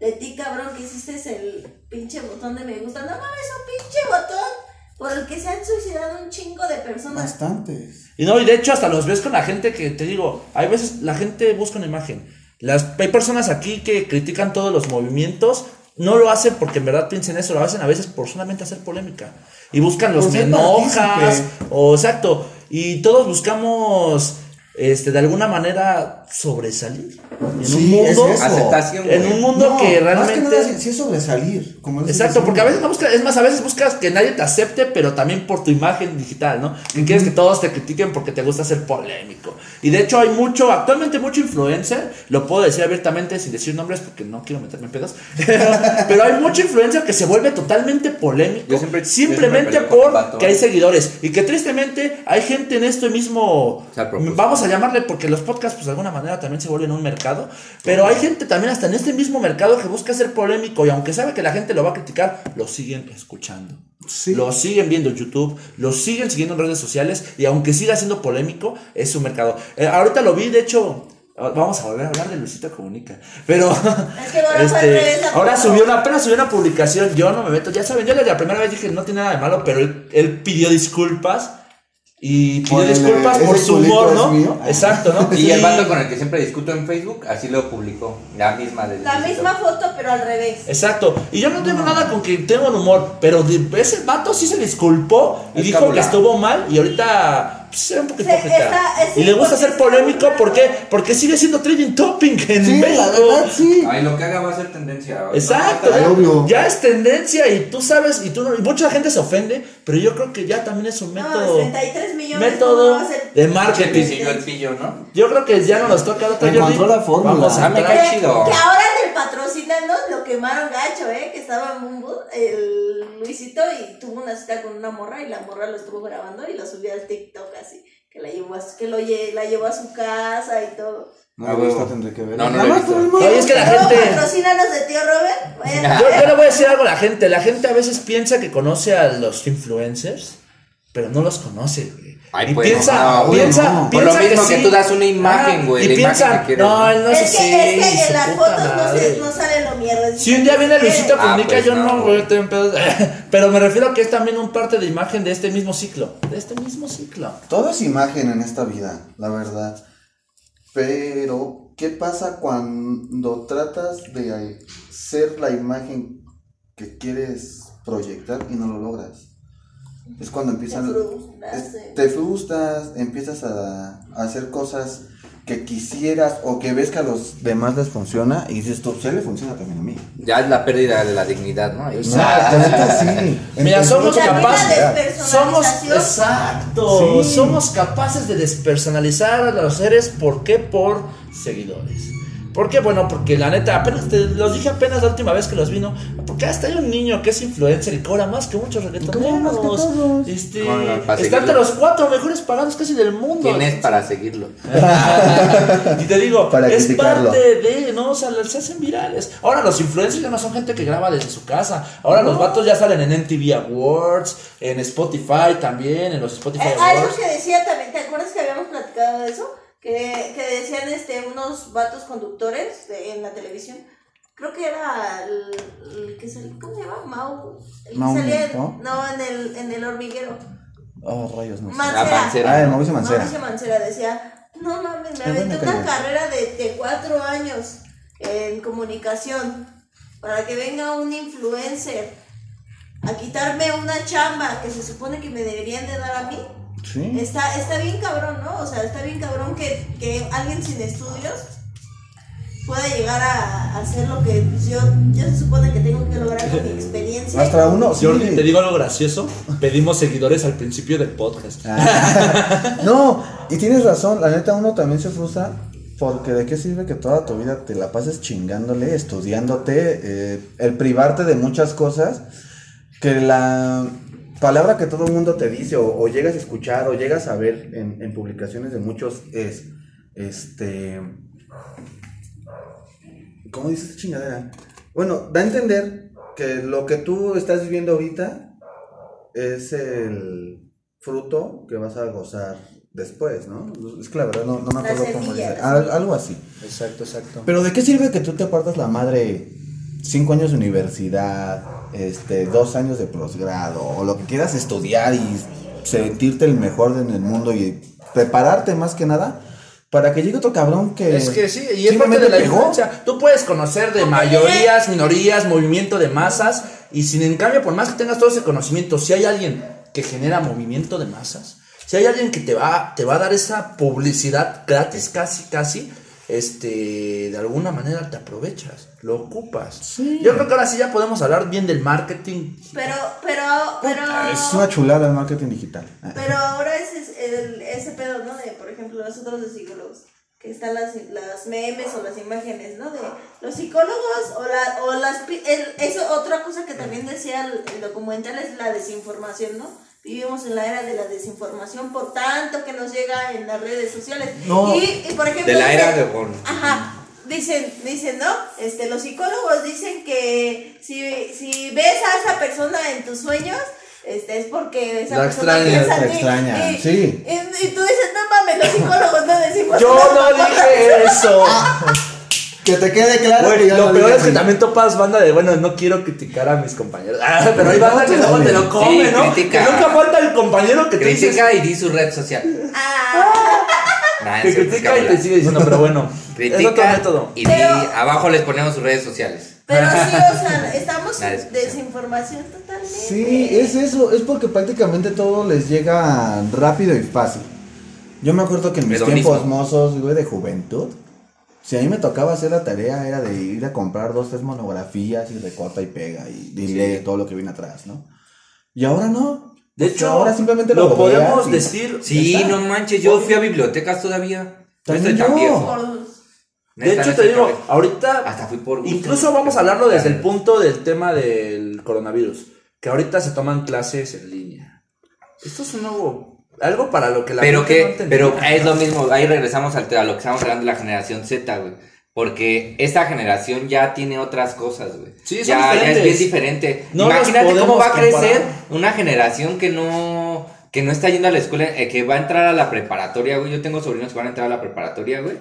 de ti, cabrón, que hiciste el pinche botón de me gusta. No mames, un pinche botón por el que se han suicidado un chingo de personas. Bastantes. Y no, y de hecho hasta los ves con la gente que te digo, hay veces la gente busca una imagen. Las, hay personas aquí que critican todos los movimientos, no lo hacen porque en verdad piensen eso, lo hacen a veces por solamente hacer polémica. Y buscan los me enojas, o exacto. Y todos buscamos este, de alguna manera sobresalir. En Sí, un mundo, es eso. Aceptación, en un mundo No, que más realmente... nada, sí, sí es sobresalir. Como Exacto, porque a veces no buscas, es más, a veces buscas que nadie te acepte, pero también por tu imagen digital, ¿no? Que quieres que todos te critiquen porque te gusta ser polémico. Y de hecho hay mucho, actualmente mucho influencer, lo puedo decir abiertamente sin decir nombres porque no quiero meterme en pedos, pero hay mucho influencer que se vuelve totalmente polémico Yo siempre- yo simplemente por que hay seguidores y que tristemente hay gente en este mismo, sea, vamos a llamarle porque los podcasts pues de alguna manera también se vuelven un mercado, pero hay gente también hasta en este mismo mercado que busca ser polémico y aunque sabe que la gente lo va a criticar, lo siguen escuchando. Sí. Lo siguen viendo en YouTube, lo siguen siguiendo en redes sociales y aunque siga siendo polémico, es su mercado. Eh, ahorita lo vi, de hecho, ah, vamos a volver a hablar de Luisito Comunica, pero Es que la ahora subió una, apenas subió una publicación, yo no me meto, ya saben, yo desde la primera vez dije no tiene nada de malo, pero él, él pidió disculpas y pidió disculpas por su humor, ¿no? mío. Exacto, ¿no? Y el vato con el que siempre discuto en Facebook, así lo publicó. La misma de La misma foto, pero al revés. Exacto. Y yo no tengo nada con que tenga un humor, pero ese vato sí se disculpó y Es dijo cabula. que estuvo mal y ahorita pues, se ve un poquito Se- es Y le gusta ser polémico, ¿por qué? Porque sigue siendo trending topic en Sí, la México. verdad, sí. Ay, lo que haga va a ser tendencia. Exacto, Ay, ya, obvio. ya es tendencia y tú sabes, y, tú, no- y mucha gente se ofende, pero yo creo que ya también es un No, método, 33 millones. método de marketing. siguió el pillo, ¿no? Yo creo que ya no nos toca otra Encontró la fórmula. Vamos a Ah, me cae Que, chido. que ahora en el patrocinando lo quemaron gacho, ¿eh? Que estaba Mumbo, el Luisito, y tuvo una cita con una morra y la morra lo estuvo grabando y lo subió al TikTok así. Que la llevó a, que lo, lle- la llevó a su casa y todo. No, Ah, huevo. esta tendré que ver. No, no Nada más por el. Oye, es que la gente... patrocínanos de tío Robert. a Yo, yo le voy a decir algo a la gente. La gente a veces piensa que conoce a los influencers, pero no los conoce, güey. Ay, y pues, piensa, no, piensa, no. Por lo piensa mismo que sí. tú das una imagen, güey, Y la imagen piensa, que no, él no es, es que, así. es que en las fotos no, madre. se, no sale lo mierda. Si un día viene Luisito Ah, Comunica, pues yo no, güey. Pero me refiero a que es también un parte de imagen de este mismo ciclo. De este mismo ciclo. Todo es imagen en esta vida, la verdad. Pero, ¿qué pasa cuando tratas de ser la imagen que quieres proyectar y no lo logras? Es cuando empiezan... Te frustras, sí. te frustras, empiezas a, a hacer cosas que quisieras o que ves que a los demás les funciona y dices, tú, sí le funciona también a mí. Ya es la pérdida de la dignidad, ¿no? No, la neta sí. Mira, somos capaces. Somos, exacto, Sí. somos capaces de despersonalizar a los seres, ¿por qué? Por seguidores. ¿Por qué? Bueno, porque la neta, apenas te los dije apenas la última vez que los vino, porque hasta hay un niño que es influencer y cobra más que muchos reggaetoneros. Este, está entre los cuatro mejores pagados casi del mundo. ¿Quién es para seguirlo? y te digo, Para es criticarlo. parte de, ¿no? O sea, se hacen virales. Ahora los influencers ya no son gente que graba desde su casa. Ahora los vatos ya salen en MTV Awards, en Spotify también, en los Spotify Eh, algo Awards. que decía también, ¿te acuerdas que habíamos platicado de eso? Que, que decían este unos vatos conductores de- en la televisión. Creo que era el, el que salía, ¿cómo se llama? Mau. El que Mau, salía en- ¿no? no, en el, en el hormiguero. Oh, rayos, no sé. Mancera. Ah, Mancera. Ah, el Mauricio Mancera. Mauricio Mancera decía, no mames, me aventé una calidad. carrera de, de cuatro años en comunicación para que venga un influencer a quitarme una chamba que se supone que me deberían de dar a mí. Sí. Está, está bien cabrón, ¿no? O sea, está bien cabrón que, que alguien sin estudios pueda llegar a, a hacer lo que pues, yo, yo se supone que tengo que lograr con mi experiencia. Hasta uno, sí. Jordi, te digo algo gracioso. Pedimos seguidores al principio del podcast. Ah. no, y tienes razón, la neta uno también se frustra porque de qué sirve que toda tu vida te la pases chingándole, estudiándote, eh, el privarte de muchas cosas, que la palabra que todo el mundo te dice o, o llegas a escuchar o llegas a ver en, en publicaciones de muchos es, este, ¿cómo dices esta chingadera? Bueno, da a entender que lo que tú estás viviendo ahorita es el fruto que vas a gozar después, ¿no? Es que la verdad no, no me acuerdo cómo dice. Al- algo así. Exacto, exacto. Pero ¿de qué sirve que tú te apartas la madre cinco años de universidad, este, dos años de posgrado, o lo que quieras estudiar y sentirte el mejor en el mundo y prepararte más que nada para que llegue otro cabrón que Es que sí, y es parte simplemente de la pegó? Tú puedes conocer de mayorías, minorías, movimiento de masas, y sin en cambio, por más que tengas todo ese conocimiento, si hay alguien que genera movimiento de masas, Si hay alguien que te va, te va a dar esa publicidad gratis, casi, casi, este, de alguna manera te aprovechas, lo ocupas. Yo creo que ahora sí ya podemos hablar bien del marketing. Pero, pero, pero. Es una chulada el marketing digital. Pero ahora ese, es el, ese pedo, ¿no? De, por ejemplo, nosotros los psicólogos, que están las, las memes o las imágenes, ¿no? De los psicólogos o, la, o las... El, eso, otra cosa que también decía el, el documental es la desinformación, ¿no? Vivimos en la era de la desinformación por tanto que nos llega en las redes sociales. No. Y, y, por ejemplo... De la era de. Ajá. Dicen, dicen, ¿no? Este, los psicólogos dicen que si, si ves a esa persona en tus sueños, este, es porque esa La persona extrañas, piensa en la extraña, Y, sí. Y, y tú dices, no mames, los psicólogos no decimos Yo no dije eso. Que te quede claro Güey, que yo lo no peor es que también topas banda de, bueno, no quiero criticar a mis compañeros. Ah, pero hay banda que luego te lo come, Sí, ¿no? critica. Que nunca falta el compañero que te dice Critica y di su red social. Ah, Nah, que critica y te sigue diciendo, pero bueno, es otro Critica método. y di, Pero- abajo les ponemos sus redes sociales. pero sí, o sea, estamos La en desinformación totalmente. Sí, es eso, es porque prácticamente todo les llega rápido y fácil. Yo me acuerdo que en mis tiempos mozos, güey, de juventud, si a mí me tocaba hacer la tarea era de ir a comprar dos, tres monografías y recorta y pega y, y Sí. lee todo lo que viene atrás, ¿no? Y ahora no. De O sea, hecho, ahora simplemente lo lo, podemos decir. Sí, está. no manches, yo fui a bibliotecas todavía. No También estoy tan yo. De hecho, no te digo, viejo. ahorita Hasta fui por. Incluso vamos a hablarlo desde el punto del tema del coronavirus, que ahorita se toman clases en línea. Esto es un nuevo, algo para lo que la Pero gente no que, entendía. pero es lo mismo, ahí regresamos al, a lo que estamos hablando de la generación Z, güey. Porque esta generación ya tiene otras cosas, güey. Sí, ya, ya es bien diferente. No Imagínate cómo va a crecer una generación que no, que no está yendo a la escuela, eh, que va a entrar a la preparatoria, güey. Yo tengo sobrinos que van a entrar a la preparatoria, güey.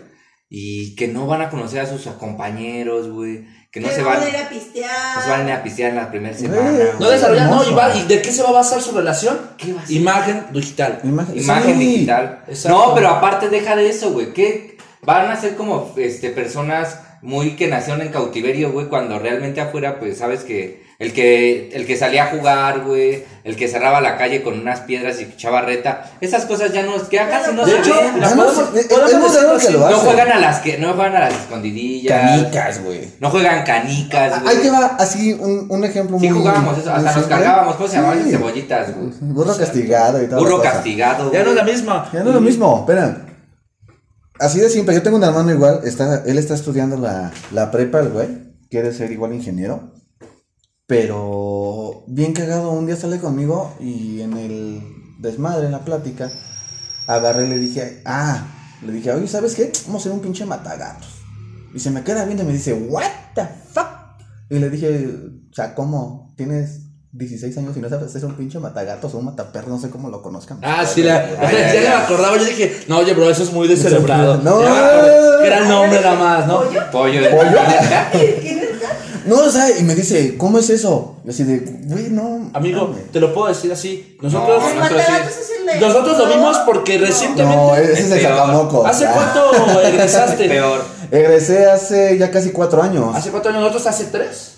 Y que no van a conocer a sus compañeros, güey. Que no se no van, van a ir a pistear. no se van a ir a pistear en la primera semana. No güey. desarrollan, no, y, va- ¿y de qué se va a basar su relación? ¿Qué va a ser? Imagen digital. Imagen, Imagen sí. digital. Exacto. No, pero aparte deja de eso, güey. Que van a ser como este personas muy que nacieron en cautiverio, güey, cuando realmente afuera, pues sabes que el que el que salía a jugar, güey, el que cerraba la calle con unas piedras y echaba reta, esas cosas ya no, que casi no De se hecho, ven. la Ya no podemos- sé, es- podemos es muy decirlo raro que así. lo No juegan a las que no juegan a las escondidillas. Canicas, güey. No juegan canicas, güey. Ahí te va así un, un ejemplo Sí muy. jugábamos eso, hasta nos cargábamos, ¿cómo se llamaban Sí. cebollitas, güey? Burro castigado y todo. Burro castigado. Ya no es la misma. Ya no es lo mismo, espera. Así de simple, yo tengo un hermano igual, está, él está estudiando la, la prepa, el güey, quiere ser igual ingeniero, pero bien cagado, un día sale conmigo y en el desmadre, en la plática, agarré y le dije, ah, le dije, oye, ¿sabes qué? Vamos a hacer un pinche matagatos. Y se me queda viendo y me dice, what the fuck? Y le dije, o sea, ¿cómo? Tienes 16 años y no sabes hacer un pinche matagatos o un mataperro, no sé cómo lo conozcan. Ah, sí, la, ya, ya. me acordaba. Yo dije, no, oye, bro, eso es muy descerebrado. No. El nombre nada más, ¿no? ¿Pollo? Pollo de ¿Pollo? No, o sea, y me dice, ¿cómo es eso? Y así de, güey, no. Amigo, mames". te lo puedo decir así. Nosotros, No, El nosotros sí. lo vimos porque recientemente. No, ese es el peor. cacamoco. ¿Hace Ah, cuánto egresaste? Peor. Egresé hace ya casi cuatro años. ¿Hace cuánto años? Nosotros hace tres.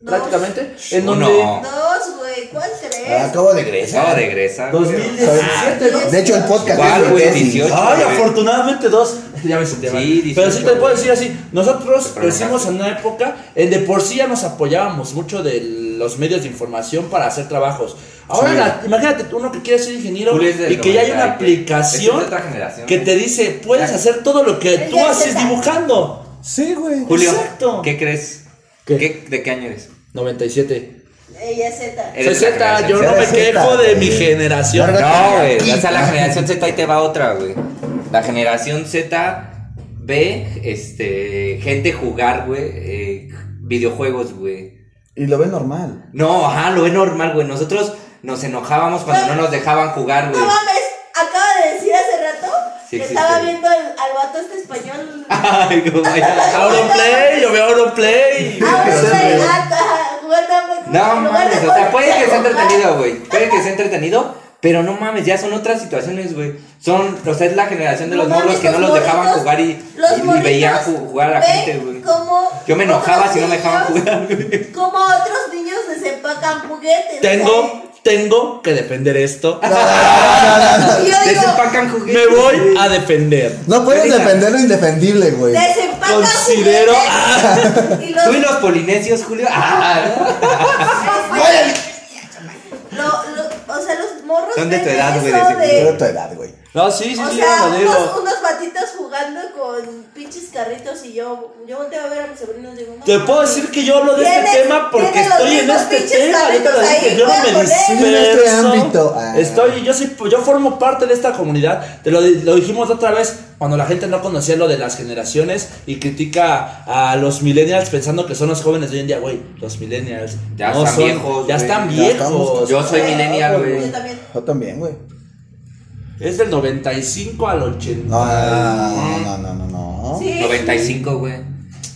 Dos. Prácticamente. En Uno. donde. Dos, güey. ¿Cuál tres? Acabo de egresar. Acabo de egresar. güey. 2017, ¿no? De hecho, el podcast ¿Cuál, güey? tesis. 18. Ay, afortunadamente dos. Ya me senté mal. Sí, Pero sí 18, te puedo decir así. Nosotros crecimos en una época en de por sí ya nos apoyábamos mucho de los medios de información para hacer trabajos. Ahora, Sí. la- imagínate uno que quiere ser ingeniero y que ya hay una 90 y que- aplicación que te dice, puedes hacer todo lo que tú haces dibujando. Sí, güey. Julio, Exacto. ¿qué crees? ¿Qué? ¿Qué- ¿De qué año eres? 97. Ella es Z. Eres Soy Z, yo no me Z, quejo de mi generación. No, güey. O sea, la generación Z ahí te va otra, güey. La generación Z ve este gente jugar, güey, eh, videojuegos, güey. Y lo ve normal. No, ajá, lo ve normal, güey. Nosotros nos enojábamos cuando no nos dejaban jugar, No güey. mames, acaba de decir hace rato Sí que existe. estaba viendo al, al vato este español. Ay, cómo ya. Auronplay, yo veo Auronplay. Ah, ahí, ah, ah, jugando a- No mames, o sea, puede que sea entretenido, güey. Puede que sea entretenido, pero no mames, ya son otras situaciones, güey. Son, o sea, es la generación de los No morros mames, que no los dejaban jugar y, los y- y morritos veían ju- jugar a la gente, güey. Yo me enojaba si no me dejaban jugar, güey. Como otros niños desempacan juguetes. Tengo. Tengo que defender esto. Desempacan juguetes. Me voy a defender. No puedes defender lo indefendible, güey. desempaca Considero- juguetes y los, Tú y los polinesios, Julio. Ah, lo- lo- o sea, los morros Son de tu edad, güey, de tu edad, güey. No, sí, sí, O sí, sea, unos, unos patitos jugando con pinches carritos y yo, yo volteo a ver a mis sobrinos y digo, no, Te puedo decir que yo hablo de este tema porque estoy en este tema. Yo ahí, no me este disperso. ámbito. Ah. Estoy, yo soy, yo formo parte de esta comunidad. Te lo, lo dijimos otra vez cuando la gente no conocía lo de las generaciones y critica a los millennials pensando que son los jóvenes de hoy en día, güey. Los millennials Ya no están son- viejos, Ya están Ya estamos viejos. Yo soy millennial, Yo güey. también. Yo también, güey. Es del 95 al 80. No, no, no, no, no, no. Sí. 95, güey.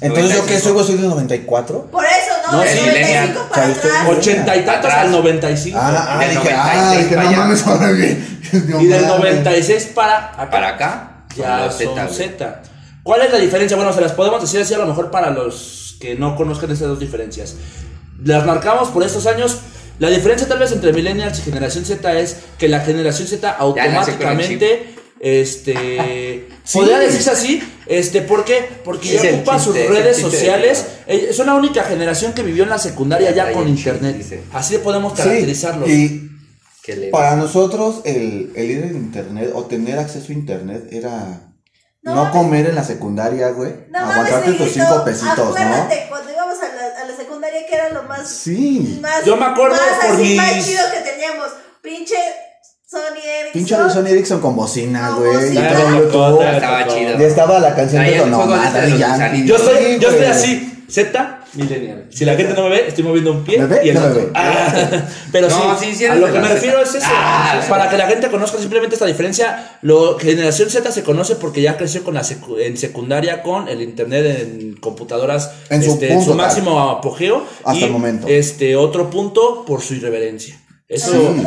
Entonces, ¿yo qué 95. soy? ¿Soy del 94? Por eso, ¿no? No, Del sí, 95 para millennial. atrás. Ochenta y tantos al 95. Ah, ah, Del dije, 96 ah, dije, para no mames, ahora bien. y del 96 para acá. Para acá. Ya son. Z. ¿Cuál es la diferencia? Bueno, se las podemos decir así a lo mejor para los que no conozcan esas dos diferencias. Las marcamos por estos años. La diferencia tal vez entre millennials y generación Z es que la generación Z automáticamente este podría decirse así, este ¿por qué? Porque Es ya ocupa sus chiste, redes chiste de sociales. Eh, Es una única generación que vivió en la secundaria Ya con chiste, internet. dice. Así podemos. Sí, y para nosotros el, el ir en internet o tener acceso a internet era No comer en la secundaria, güey. No aguantarte tus cinco pesitos, ¿no? Acuérdate, cuando íbamos a la, a la secundaria que era lo más... Sí. más Yo me acuerdo más por así, mis- más chido que teníamos. Pinche Sony Ericsson. Pinche Sony Ericsson con bocina, güey. Ya Estaba chido. Ya estaba la canción de. Yo estoy, yo estoy así, Z, millennial. Si la gente no me ve, estoy moviendo un pie ¿Me ve? y el No me otro. ve. Ah, pero No, sí, sí, sí a lo que me refiero Z. es eso. Ah, para que la gente conozca simplemente esta diferencia, lo generación Z se conoce porque ya creció con la secu- en secundaria con el internet en computadoras En su este, máximo apogeo Hasta y el momento. este otro punto por su irreverencia. Eso Sí.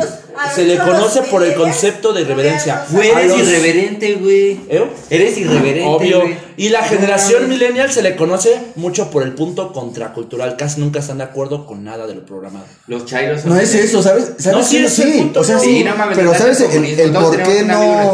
Se le conoce por el concepto de irreverencia. Güey, eres los- irreverente, güey. ¿Eh? Eres irreverente. Obvio. güey. Y la generación millennial se le conoce mucho por el punto contracultural. Casi nunca están de acuerdo con nada de lo programado. Los chairos son. No es eso, ¿sabes? ¿Sabes No, sí, es el punto, o sea, sí, Sí, no mames. pero ¿sabes el, el Todos por tenemos qué no,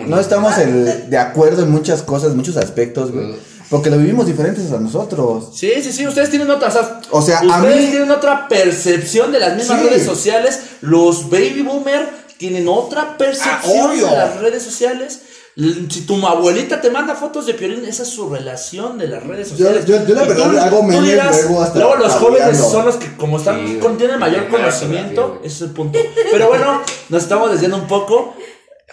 el no estamos el- de acuerdo en muchas cosas, en muchos aspectos, güey? Ugh. Porque lo vivimos diferentes a nosotros. Sí, sí, sí, ustedes tienen otra, o sea, O sea, a ustedes mí- tienen otra percepción de las mismas Sí. redes sociales. Los baby boomer tienen otra percepción Ah, de las redes sociales. Si tu abuelita te manda fotos de Piolín, esa es su relación de las redes Yo- sociales. yo- yo la Y verdad hago memes luego hasta luego los jóvenes cabreando. son los que como están Sí, contienen mayor conocimiento, ese es el punto. Pero bueno, nos estamos desviando un poco.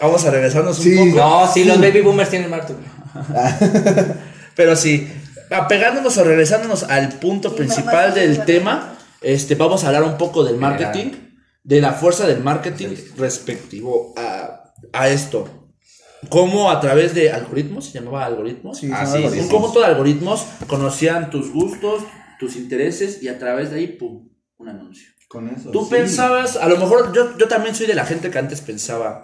Vamos a regresarnos Sí. un poco. No, sí, los baby boomers tienen Marto. Pero sí, apegándonos o regresándonos al punto principal del tema, este, vamos a hablar un poco del marketing, de la fuerza del marketing respectivo a, a esto. Cómo a través de algoritmos, se llamaba algoritmos, Sí, Ah, sí, un conjunto de algoritmos conocían tus gustos, tus intereses y a través de ahí, pum, un anuncio. Con eso. Tú sí. pensabas, a lo mejor yo, yo también soy de la gente que antes pensaba,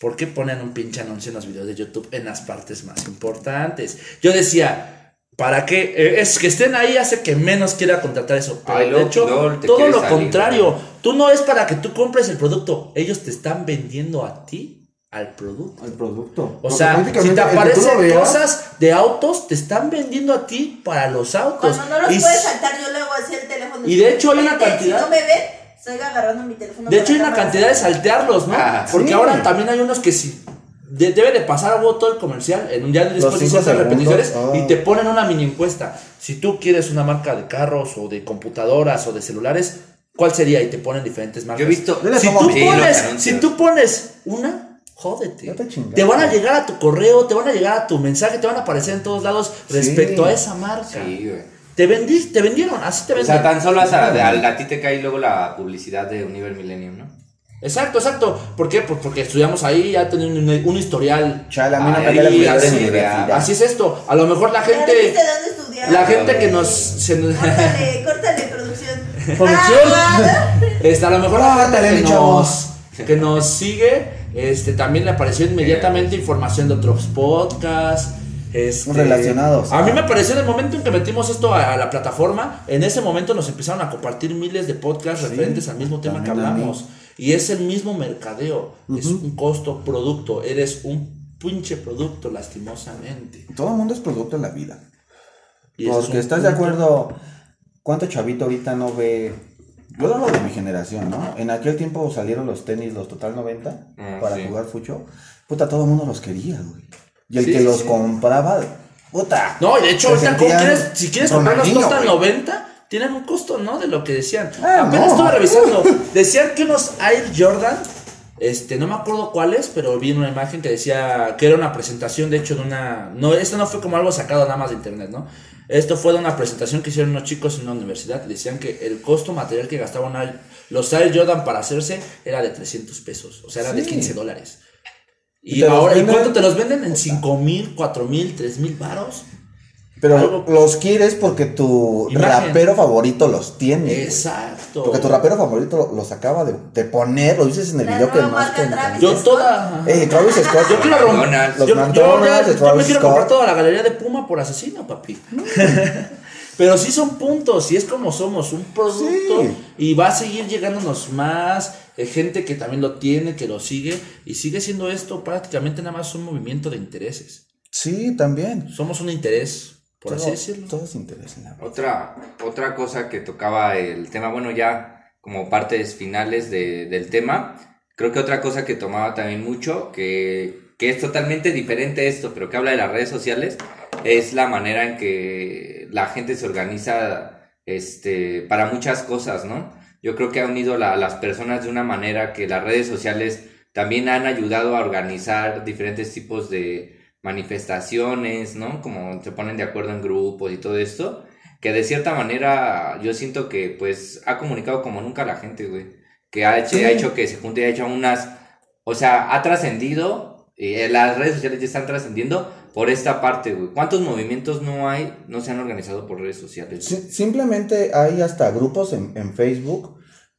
¿por qué ponen un pinche anuncio en los videos de YouTube en las partes más importantes? Yo decía, ¿para qué? Eh, es que estén ahí hace que menos quiera contratar eso. Pero Ay, de hecho, te todo lo salir, contrario. ¿no? Tú no es para que tú compres el producto, ellos te están vendiendo a ti al producto. El producto. O Porque sea, si te aparecen veas- cosas de autos, te están vendiendo a ti para los autos. Cuando no los Y puedes saltar, yo luego así el teléfono. Y de hecho hay una cantidad- Si no me ven, estoy agarrando mi teléfono. De hecho, hay una cantidad de saltearlos, ¿no? Ah, Porque sí. ahora también hay unos que sí. de- debe de pasar a todo el comercial, en un ya después de ciertas repeticiones, ah. y te ponen una mini encuesta. Si tú quieres una marca de carros o de computadoras o de celulares, ¿cuál sería? Y te ponen diferentes marcas. Yo he visto. Si tú, pones, si tú pones una, jódete. Te van a llegar a tu correo, te van a llegar a tu mensaje, te van a aparecer en todos lados respecto a esa marca. Sí, güey. Te vendí, te vendieron, así te O vendieron. sea, tan solo hasta de- al- a ti te cae luego la publicidad de Univer Millennium, ¿no? Exacto, exacto. ¿Por qué? Pues porque estudiamos ahí, ya tenemos un, un historial. Chale, a mí no me la de así, universidad. Así es esto. A lo mejor la ¿Ya viste gente. dónde estudiar? La gente que nos. se nos- Córtale, córtale, producción. Producción. Ah, Este, a lo mejor la gente que nos, que nos sigue, este, también le apareció inmediatamente información de otros podcasts. Este, Relacionados. A mí me pareció en el momento en que metimos esto a, a la plataforma, en ese momento nos empezaron a compartir miles de podcasts Sí, referentes al mismo tema que hablamos. Y es el mismo mercadeo. Es un costo producto. Eres un pinche producto, lastimosamente. Todo el mundo es producto en la vida. Y es Porque estás de acuerdo, ¿cuánto chavito ahorita no ve? Yo hablo de mi generación, ¿no? En aquel tiempo salieron los tenis, los Total 90, Ah, para sí. jugar fucho. Puta, todo el mundo los quería, güey. Y el Sí, que los sí. compraba, puta. No, y de hecho, ahorita, ¿cómo sentían quieres- si quieres comprar los Ronaldinho, costan güey. 90, tienen un costo, ¿no? De lo que decían. Ah, Apenas no. estuve revisando. Decían que unos Air Jordan, este, no me acuerdo cuáles, pero vi una imagen que decía que era una presentación, de hecho, de una. No, esto no fue como algo sacado nada más de internet, ¿no? Esto fue de una presentación que hicieron unos chicos en una universidad. Decían que el costo material que gastaban los Air Jordan para hacerse era de 300 pesos. O sea, era de Sí. 15 dólares. Y Y, ahora, ¿y cuánto te los venden? ¿En 5 mil, 4 mil, 3 mil baros? Pero algo- los quieres porque tu Imagen. rapero favorito los tiene. Exacto. Porque tu rapero favorito lo- los acaba de, de poner, lo dices en el La video que más te. Yo toda. Eh, Travis Scott. Yo quiero romper. McDonald's. Yo, Los yo ya- McDonald's, yo me quiero Scott. comprar toda la galería de Puma por asesino, papi. Pero sí son puntos, y es como somos, un producto. Sí. Y va a seguir llegándonos más. eh, gente que también lo tiene, que lo sigue. Y sigue siendo esto prácticamente nada más un movimiento de intereses. Sí, también. Somos un interés, por así Todo- decirlo. Todo es interés en la vida. Otra, otra cosa que tocaba el tema, bueno, ya como partes finales de- del tema, creo que otra cosa que tomaba también mucho, que, que es totalmente diferente a esto, pero que habla de las redes sociales, es la manera en que la gente se organiza este, para muchas cosas, ¿no? Yo creo que ha unido la- a las personas de una manera que las redes sociales también han ayudado a organizar diferentes tipos de manifestaciones, ¿no? Como se ponen de acuerdo en grupos y todo esto, que de cierta manera yo siento que pues ha comunicado como nunca a la gente, güey, que ha hecho, Sí. ha hecho que se junte, ha hecho unas, o sea, ha trascendido, eh, las redes sociales ya están trascendiendo por esta parte, güey. ¿Cuántos movimientos no hay, no se han organizado por redes sociales? Simplemente hay hasta grupos en, en Facebook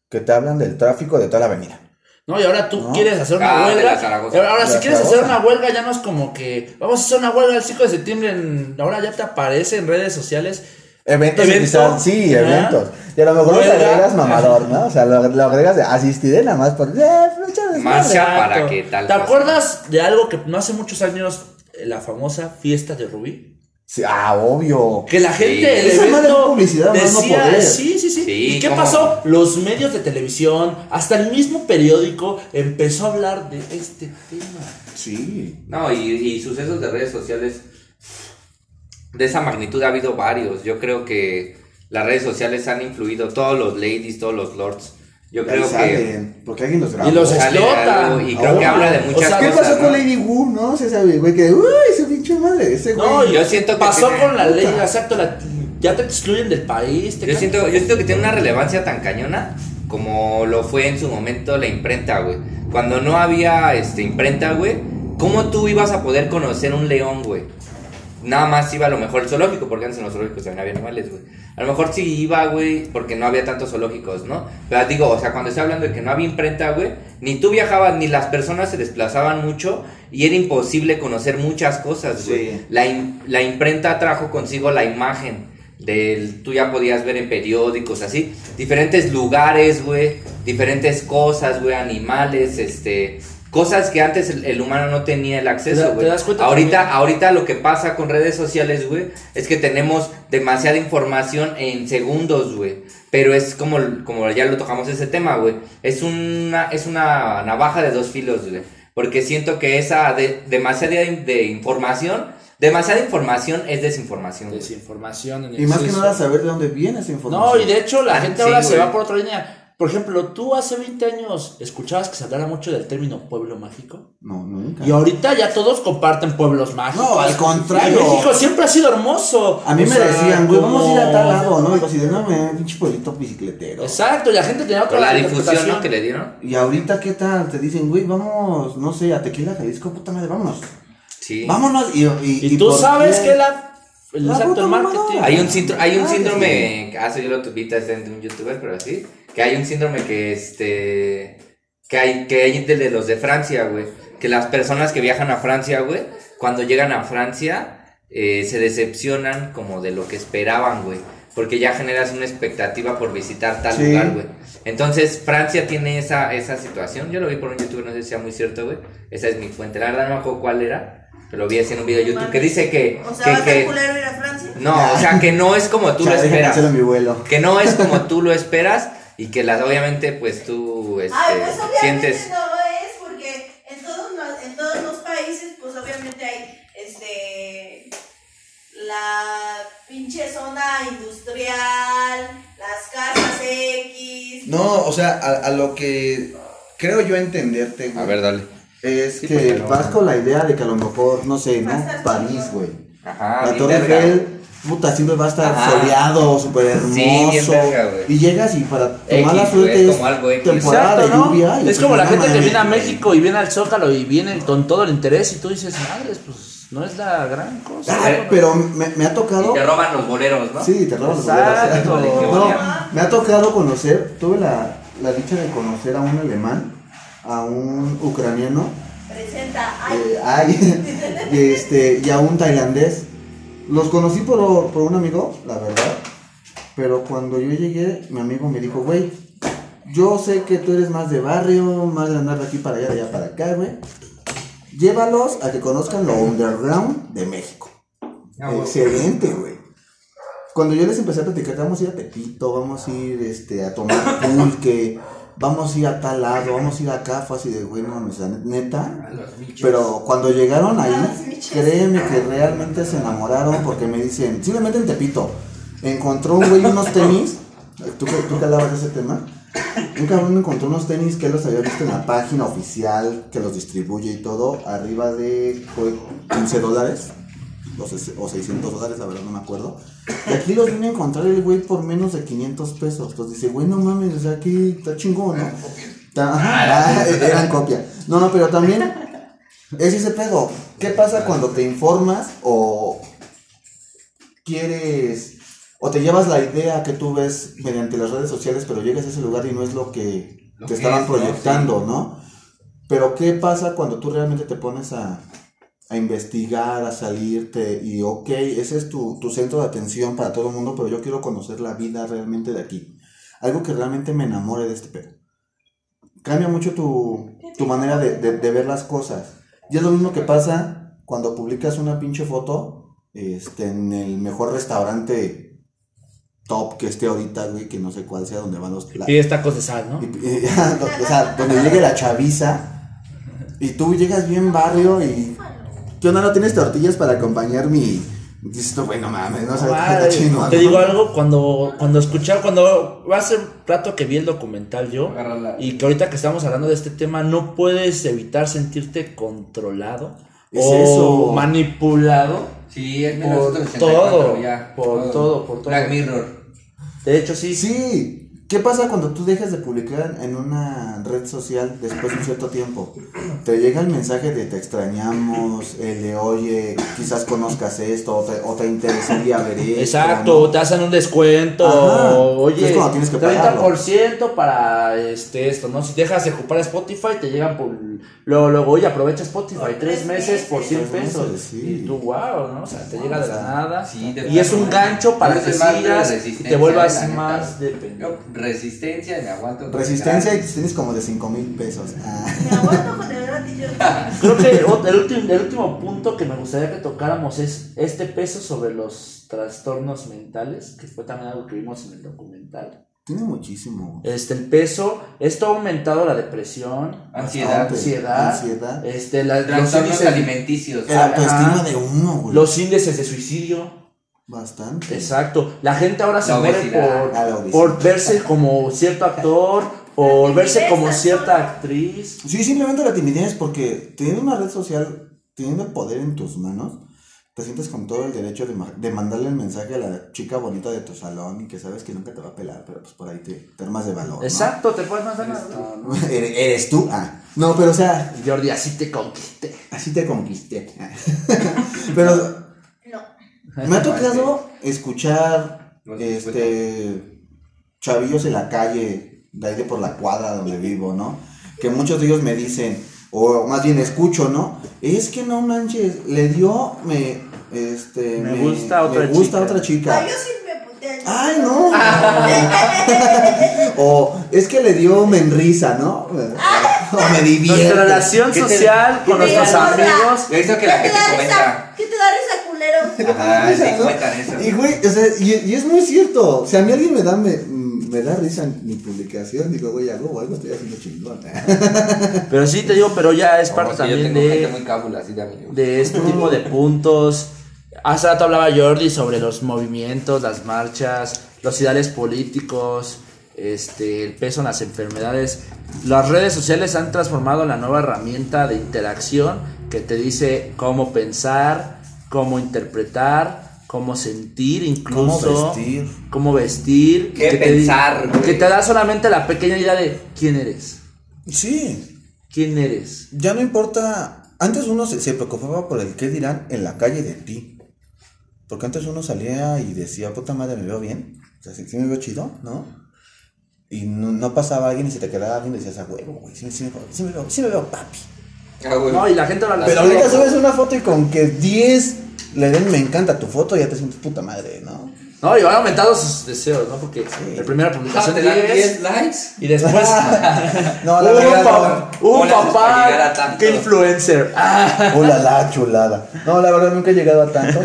que te hablan del tráfico de toda la avenida. No, y ahora tú No. quieres hacer una Ah, huelga. Ahora, si quieres hacer una huelga, ya no es como que vamos a hacer una huelga el 5 de septiembre. en- ahora ya te aparece en redes sociales. Eventos Evento. sí, eventos. Y a lo mejor lo Huelga. agregas mamador, ¿no? O sea, lo, lo agregas de asistiré nada más por. Eh, Marcha desmadre. para que tal ¿Te cosa. acuerdas de algo que no hace muchos años, eh, la famosa fiesta de Rubí? Sí, ah, obvio. Que la gente, el Esa madre evento publicidad, más no decía, poder. sí, sí, sí, Sí, ¿Y qué ¿cómo? pasó? Los medios de televisión, hasta el mismo periódico empezó a hablar de este tema. Sí. No, y, y sucesos de redes sociales de esa magnitud ha habido varios. Yo creo que las redes sociales han influido, todos los ladies, todos los lords. Yo creo que porque alguien los grabó. Y los algo y creo que habla de muchas O sea, ¿Qué cosas. pasó con ¿no? Lady Wu, no? Se sabe, güey, que, uy, ese pinche madre, ese güey. No, Yo siento que pasó tiene- con la ley, exacto, la- ya te excluyen del país. te Yo siento, yo siento que tiene una relevancia tan cañona como lo fue en su momento la imprenta, güey. Cuando no había este, imprenta, güey, ¿cómo tú ibas a poder conocer un león, güey? Nada más iba a lo mejor el zoológico, porque antes en los zoológicos también había animales, güey. A lo mejor sí iba, güey, porque no había tantos zoológicos, ¿no? Pero digo, o sea, cuando estoy hablando de que no había imprenta, güey, ni tú viajabas, ni las personas se desplazaban mucho y era imposible conocer muchas cosas, güey. Sí. La, la imprenta trajo consigo la imagen del, tú ya podías ver en periódicos, así, diferentes lugares, güey, diferentes cosas, güey, animales, este, cosas que antes el, el humano no tenía el ¿Te da- acceso, te güey. das cuenta Ahorita, también? ahorita lo que pasa con redes sociales, güey, es que tenemos demasiada información en segundos, güey. Pero es como, como ya lo tocamos ese tema, güey. Es una, es una navaja de dos filos, güey. Porque siento que esa de, demasiada de, de información, demasiada información es desinformación. Desinformación en Y más que nada saber de dónde viene esa información. No, y de hecho la Ah, gente sí, ahora se va por otra línea. Por ejemplo, tú hace 20 años escuchabas que se hablara mucho del término pueblo mágico. No, nunca. Y ahorita ya todos comparten pueblos mágicos. No, al contrario. Y México siempre ha sido hermoso. A mí O me sea, decían, güey, vamos a ir a tal lado, ¿no? Y así de, no, me, pinche pueblito bicicletero. Exacto, y la gente tenía otra Con la difusión. ¿no? que le dieron. Y ahorita, ¿qué tal? Te dicen, güey, vamos, no sé, a Tequila, Jalisco, puta madre, vámonos. Sí. Vámonos. Y, y, Y, tú sabes qué? que la, el La exacto puta marketing. mamadora. Hay un, síndro- hay un Ah, síndrome, ah, eso yo lo tuviste de un youtuber, pero sí, que hay un síndrome que este, que hay, que hay de, de los de Francia, güey, que las personas que viajan a Francia, güey, cuando llegan a Francia, eh, se decepcionan como de lo que esperaban, güey. Porque ya generas una expectativa por visitar tal Sí. lugar, güey. Entonces, Francia tiene esa, esa situación. Yo lo vi por un youtuber, no sé si sea muy cierto, güey. Esa es mi fuente. La verdad no me acuerdo cuál era. Pero lo vi así en un video de YouTube que dice que. O sea, que- va a que- ser culero ir a Francia. no, o sea, que no es como tú Ya, lo esperas. hacerlo a mi vuelo. Que no es como tú lo esperas y que las obviamente pues tú este, Ay, pues obviamente sientes no es porque en todos, los, en todos los países, pues obviamente hay este la pinche zona industrial, las casas X. No, o sea, a, a lo que creo yo entenderte, güey. A ver, dale. Es Sí, que no- vas con la idea de que a lo mejor, no sé, ¿no? París, güey. Ajá, la Torre. Eiffel, puta, siempre va a estar Ajá. soleado, súper hermoso. Sí, verga, y llegas y para X, mala güey, suerte es es como algo X. temporada Exacto, de ¿no? y es como la "No gente que mames". viene a México y viene al Zócalo y viene con todo el interés y tú dices, madres, pues no es la gran cosa. Ah, pero me, me ha tocado. Y te roban los boleros, ¿no? Sí, te roban los boleros. No, me ha tocado conocer, tuve la, la dicha de conocer a un alemán, a un ucraniano, Presenta, ay, eh, ay, y, este, y a un tailandés. Los conocí por, por un amigo, la verdad. Pero cuando yo llegué, mi amigo me dijo, güey, yo sé que tú eres más de barrio, más de andar de aquí para allá, de allá para acá, güey. Llévalos a que conozcan lo underground de México. Ah. Excelente, güey. Cuando yo les empecé a platicar, vamos a ir a Tepito, vamos a ir este, a tomar pulque, vamos a ir a tal lado, vamos a ir acá, fue así de, güey, no mames, la neta. Pero cuando llegaron ahí, créeme que realmente se enamoraron porque me dicen, simplemente en Tepito, encontró un güey unos tenis, ¿tú, que- tú que hablabas de ese tema, un cabrón encontró unos tenis que él los había visto en la página oficial que los distribuye y todo, arriba de fue 15 dólares o o 600 dólares, la verdad no me acuerdo. Y aquí los vine a encontrar el güey por menos de 500 pesos. Entonces dice, güey, no mames, o sea, aquí está chingón, ¿no? Ajá, ah, eran copia. No, no, pero también es ese pedo. ¿Qué pasa cuando te informas o quieres o te llevas la idea que tú ves mediante las redes sociales, pero llegas a ese lugar y no es lo que Lo te que estaban es, ¿no? proyectando, Sí. ¿no? Pero ¿qué pasa cuando tú realmente te pones a, a investigar, a salirte y, ok, ese es tu, tu centro de atención para todo el mundo, pero yo quiero conocer la vida realmente de aquí. Algo que realmente me enamore de este pedo. Cambia mucho tu, tu manera de, de- de ver las cosas. Y es lo mismo que pasa cuando publicas una pinche foto este, en el mejor restaurante top que esté ahorita, güey, que no sé cuál sea, donde van los... Y es tacos de sal, ¿no? y- y- o sea, donde llegue la chaviza y tú llegas bien barrio y ¿qué onda? ¿No tienes tortillas para acompañar mi...? Dices tú, bueno, mames, no sabes está chingón, te digo algo, cuando, cuando escuchaba, cuando va a ser rato que vi el documental yo, y que ahorita que estamos hablando de este tema, no puedes evitar sentirte controlado Es o eso. manipulado. Sí, es Por 1984 todo, ya. por todo, por todo. Black Mirror. De hecho, sí. Sí, ¿qué pasa cuando tú dejas de publicar en una red social después de un cierto tiempo? Te llega el mensaje de te extrañamos, el de oye, quizás conozcas esto, o te, o te interesaría ver esto. Exacto, ¿no? te hacen un descuento, Ajá, oye, es cuando tienes que 30% para este esto, ¿no? Si dejas de ocupar Spotify, te llegan por luego, luego, oye, aprovecha Spotify tres meses por 100 meses. pesos. Tres meses, sí. Y tú, wow, ¿no? O sea, te llega de la nada. Sí, de y es un ¿eh? gancho para que sigas y te vuelvas más dependiente. Resistencia, me aguanto. Resistencia y tienes como de 5 mil pesos. Ah. Me aguanto con el gratis yo. Creo que el último, el último punto que me gustaría que tocáramos es este peso sobre los trastornos mentales, que fue también algo que vimos en el documental. Tiene muchísimo. Este, el peso, esto ha aumentado la depresión, Ansiedad. Ansiedad, Ansiedad. este, la- los, Trastornos índices, alimenticios. El autoestima de uno, güey. los índices de suicidio. Bastante. Exacto. La gente ahora se muere por, por verse como cierto actor, por La verse como cierta ¿no? actriz. Sí, simplemente la timidez, porque teniendo una red social, teniendo el poder en tus manos, te sientes con todo el derecho de, de mandarle el mensaje a la chica bonita de tu salón y que sabes que nunca te va a pelar, pero pues por ahí te, te armas de valor. ¿no? Exacto, te puedes mandar No, no. Eres, eres tú. Ah. No, pero o sea, Jordi, así te conquisté. así te conquisté. Pero No. Me ha tocado escuchar este chavillos en la calle, de ahí de por la cuadra donde vivo, ¿no? Que muchos de ellos me dicen, o más bien escucho, ¿no? Es que no manches, le dio, me, Este, Me gusta otra me gusta chica. otra chica. Ay, yo sí me puteé. Ay, no. o es que le dio menrisa, ¿no? O me divierte. Nuestra relación ¿Qué te- social con nuestros amigos. Yo he visto que la ¿Qué te gente comenta. ¿Qué te da risa, Risa, sí, ¿no? cuentan eso. Y güey, o sea, y, y es muy cierto. Si a mí alguien me da, me, me da risa en mi publicación, digo, güey, algo, algo estoy haciendo chingón. Pero sí te digo, pero ya es No, parte también de, muy cábula, así de de este tipo de puntos. Hace rato hablaba Jordi sobre los movimientos, las marchas, los ideales políticos, este, el peso en las enfermedades. Las redes sociales han transformado en la nueva herramienta de interacción que te dice cómo pensar, cómo interpretar, cómo sentir incluso. Cómo vestir. Cómo vestir. Qué que pensar, que te da solamente la pequeña idea de quién eres. Sí, ¿Quién eres? ya no importa. Antes uno se, se preocupaba por el qué dirán en la calle de ti. Porque antes uno salía y decía, puta madre, me veo bien. O sea, sí, sí me veo chido, ¿no? Y no, no pasaba alguien y se te quedaba alguien y decías, a huevo, güey, sí, sí me veo- sí me veo, sí me veo papi. Ah. No, y la gente ahora la Pero ahorita subes una foto y con que 10 le den me encanta tu foto, ya te sientes puta madre, ¿no? No, y van aumentando sus deseos, ¿no? Porque la primera Ah, publicación te dan 10 10 likes. y después No, la un, verdad, pa- un llegar a papá, qué influencer. No. Hola, la chulada. No, la verdad nunca he llegado a tanto.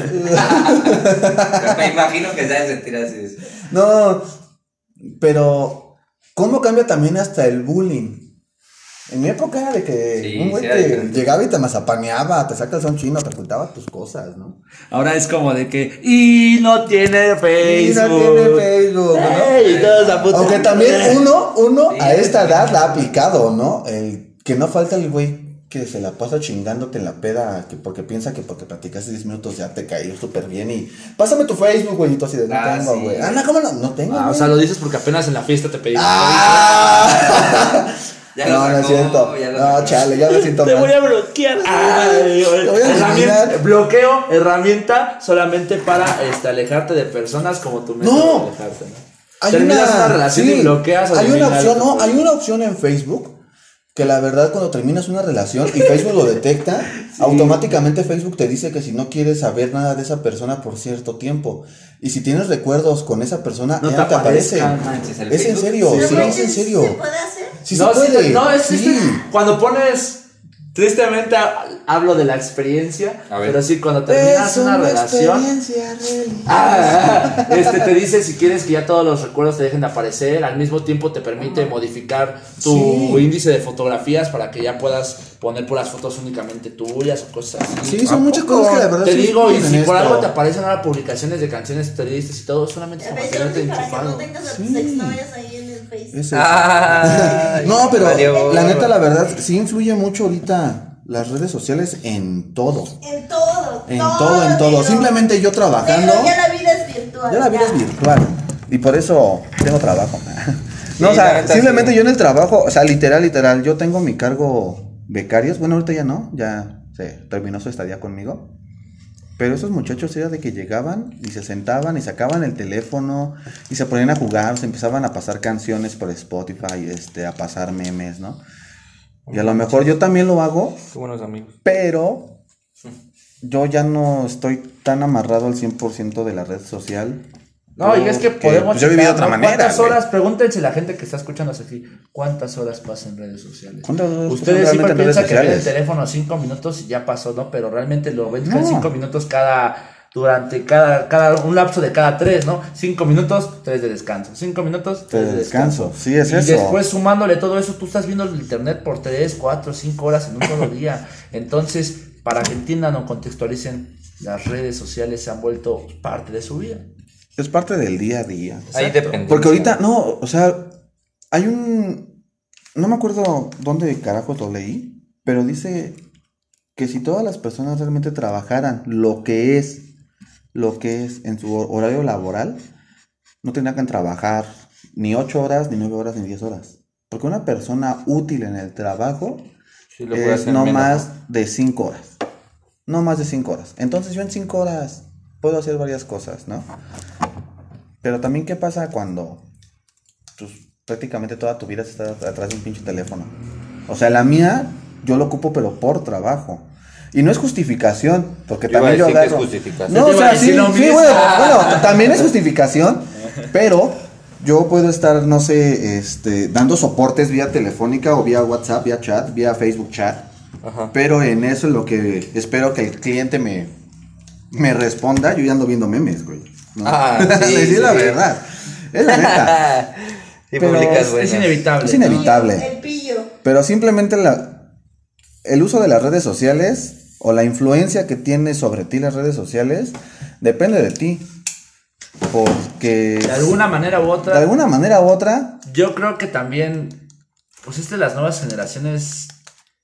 Me imagino que se sentir así. no, pero ¿cómo cambia también hasta el bullying? En mi época era de que Sí, un güey sí llegaba y te mazapaneaba, te saca el son chino, te ocultaba tus cosas, ¿no? Ahora es como de que y no tiene Facebook. Y no tiene Facebook, ¿no? Ey, todos a puta Aunque también uno, uno Sí, a esta sí. edad la ha aplicado, ¿no? El que no falta el güey que se la pasa chingándote en la peda, que porque piensa que porque platicaste 10 minutos ya te cayó súper bien y pásame tu Facebook, güey, y tú así de no Ah, tengo, sí, güey. güey. Ah, no, ¿cómo no? No tengo, Ah, o sea, lo dices porque apenas en la fiesta te pedí. Ah. Ya lo no, no es cierto. lo No, chale, ya me siento Te mal. voy a bloquear. Ay, Te voy a herramienta- eliminar. bloqueo, herramienta solamente para este, alejarte de personas como tu método No. alejarte, ¿no? Hay Terminas una, relación sí, y bloqueas. Hay una opción, no, hay una opción en Facebook que la verdad cuando terminas una relación y Facebook lo detecta, automáticamente Facebook te dice que si no quieres saber nada de esa persona por cierto tiempo y si tienes recuerdos con esa persona No ya te no te aparece. el Es en serio, sí, es en ¿sí serio. ¿Se puede hacer? Sí no, se sí, puede. no, es, es sí. cuando pones. Tristemente ha- hablo de la experiencia, pero sí, cuando terminas Es una una relación. Ah, este te dice si quieres que ya todos los recuerdos te dejen de aparecer, al mismo tiempo te permite modificar tu Sí. índice de fotografías para que ya puedas poner puras fotos únicamente tuyas o cosas así. Sí, son muchas cosas que la verdad Te sí digo, y si por esto. algo te aparecen ahora publicaciones de canciones tristes y todo, solamente es para mantenerte no enchufado. tengas a tus Sí. Ese- Ay, No, pero valió. la neta, la verdad, sí influye mucho ahorita las redes sociales en todo. En todo. En todo, en todo. negro. Simplemente yo trabajando. Negro, ya la vida es virtual. Ya la vida ya. es virtual. Y por eso tengo trabajo. No, o Sí, sea, simplemente sí. yo en el trabajo, o sea, literal, literal, yo tengo mi cargo becarios. Bueno, ahorita ya no, ya se terminó su estadía conmigo. Pero esos muchachos era de que llegaban y se sentaban y sacaban el teléfono y se ponían a jugar, se empezaban a pasar canciones por Spotify, este, a pasar memes, ¿no? Y a lo mejor yo también lo hago, Qué buenos amigos. pero yo ya no estoy tan amarrado al 100% de la red social. No, y es que podemos pues, yo viví de otra manera, ¿Cuántas güey. horas? Pregúntense la gente que está escuchando aquí, ¿cuántas horas pasa en redes sociales? ¿Cuántas horas Ustedes siempre piensan que ven el teléfono cinco minutos y ya pasó, ¿no? Pero realmente lo ven No. cinco minutos cada durante cada, cada un lapso de cada tres, ¿no? Cinco minutos, tres de descanso. Cinco minutos, tres de de descanso. descanso. Sí, es y eso. después sumándole todo eso, tú estás viendo el internet por tres, cuatro, cinco horas en un solo día. Entonces, para que entiendan o contextualicen, las redes sociales se han vuelto parte de su vida. Es parte del día a día. Ahí depende. Porque ahorita, no, o sea, hay un... No me acuerdo dónde carajo lo leí, pero dice que si todas las personas realmente trabajaran lo que es, lo que es en su hor- horario laboral, no tendrían que trabajar ni 8 horas, ni 9 horas, ni 10 horas. Porque una persona útil en el trabajo Sí, lo puede es no menos, más de 5 horas. No más de 5 horas. Entonces yo en 5 horas puedo hacer varias cosas, ¿no? Pero también qué pasa cuando pues, prácticamente toda tu vida está atrás de un pinche teléfono. O sea, la mía yo lo ocupo pero por trabajo. Y no es justificación, porque Yo iba a también yo decir que es agarro. justificación. No, o sea, sí, decir sí, bueno, bueno, también es justificación, pero yo puedo estar, no sé, este, dando soportes vía telefónica o vía WhatsApp, vía chat, vía Facebook chat. Ajá. Pero en eso es lo que espero que el cliente me, me responda. Yo ya ando viendo memes, güey. ¿No? Ah, sí, la verdad. Es la neta. Sí, Pero publicas Es inevitable. Es inevitable. El pillo. Pero simplemente la, el uso de las redes sociales o la influencia que tiene sobre ti las redes sociales depende de ti. Porque De alguna manera u otra. de alguna manera u otra, Yo creo que también, pues este, las nuevas generaciones,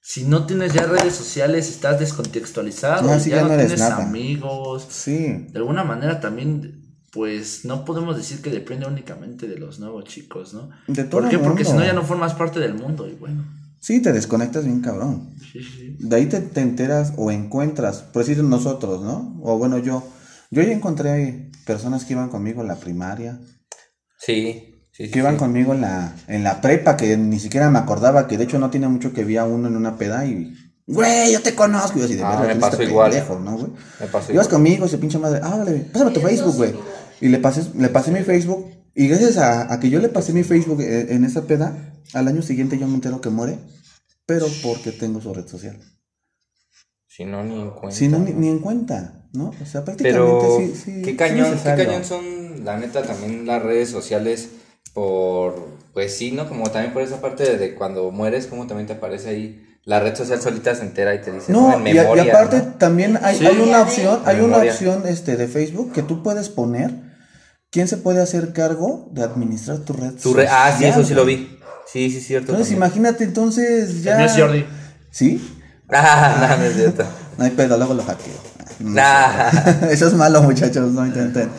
si no tienes ya redes sociales, estás descontextualizado, No, sí, ya, ya no, no eres tienes nada. amigos. sí. De alguna manera también, pues no podemos decir que depende únicamente de los nuevos chicos, ¿no? De todo ¿Por qué? el Porque si mundo. no ya no formas parte del mundo y bueno. Sí, te desconectas bien cabrón. Sí, sí. De ahí te, te enteras o encuentras, por decir nosotros, ¿no? O bueno, yo. Yo ya encontré personas que iban conmigo en la primaria, Sí, sí, sí. que iban sí. conmigo en la, en la prepa, que ni siquiera me acordaba, que de hecho no tiene mucho que vi a uno en una peda y. Güey, yo te conozco. Y yo así de Ah, verga, me ¿quién es pasó este igual. pendejo, ¿no, güey? Me pasó Ibas igual. conmigo, ese pinche madre. Ah, dale, pásame tu Facebook, güey. Y le pasé, le pasé mi Facebook. Y gracias a, a que yo le pasé mi Facebook eh, en esa peda, al año siguiente yo me entero que muere. Pero porque tengo su red social. Si no, ni en cuenta. Si no, ni, ni en cuenta, ¿no? O sea, prácticamente Pero sí, sí. qué cañón, qué cañón son, la neta, también las redes sociales por, pues sí, ¿no? Como también por esa parte de, de cuando mueres, como también te aparece ahí, la red social solita se entera y te dice, No, en y, a- y memoria, aparte ¿no? también hay, Sí. hay una opción, hay una Memoria. opción este de Facebook que tú puedes poner quién se puede hacer cargo de administrar tu red Tu re- ah, sí, social, eso sí lo vi. Sí, sí, cierto. Entonces también. imagínate entonces ya. No es Jordi. ¿Sí? Ah, no, no es cierto. No hay pedo, luego lo hackeo. No, Nah. Eso es malo, muchachos, no intenten.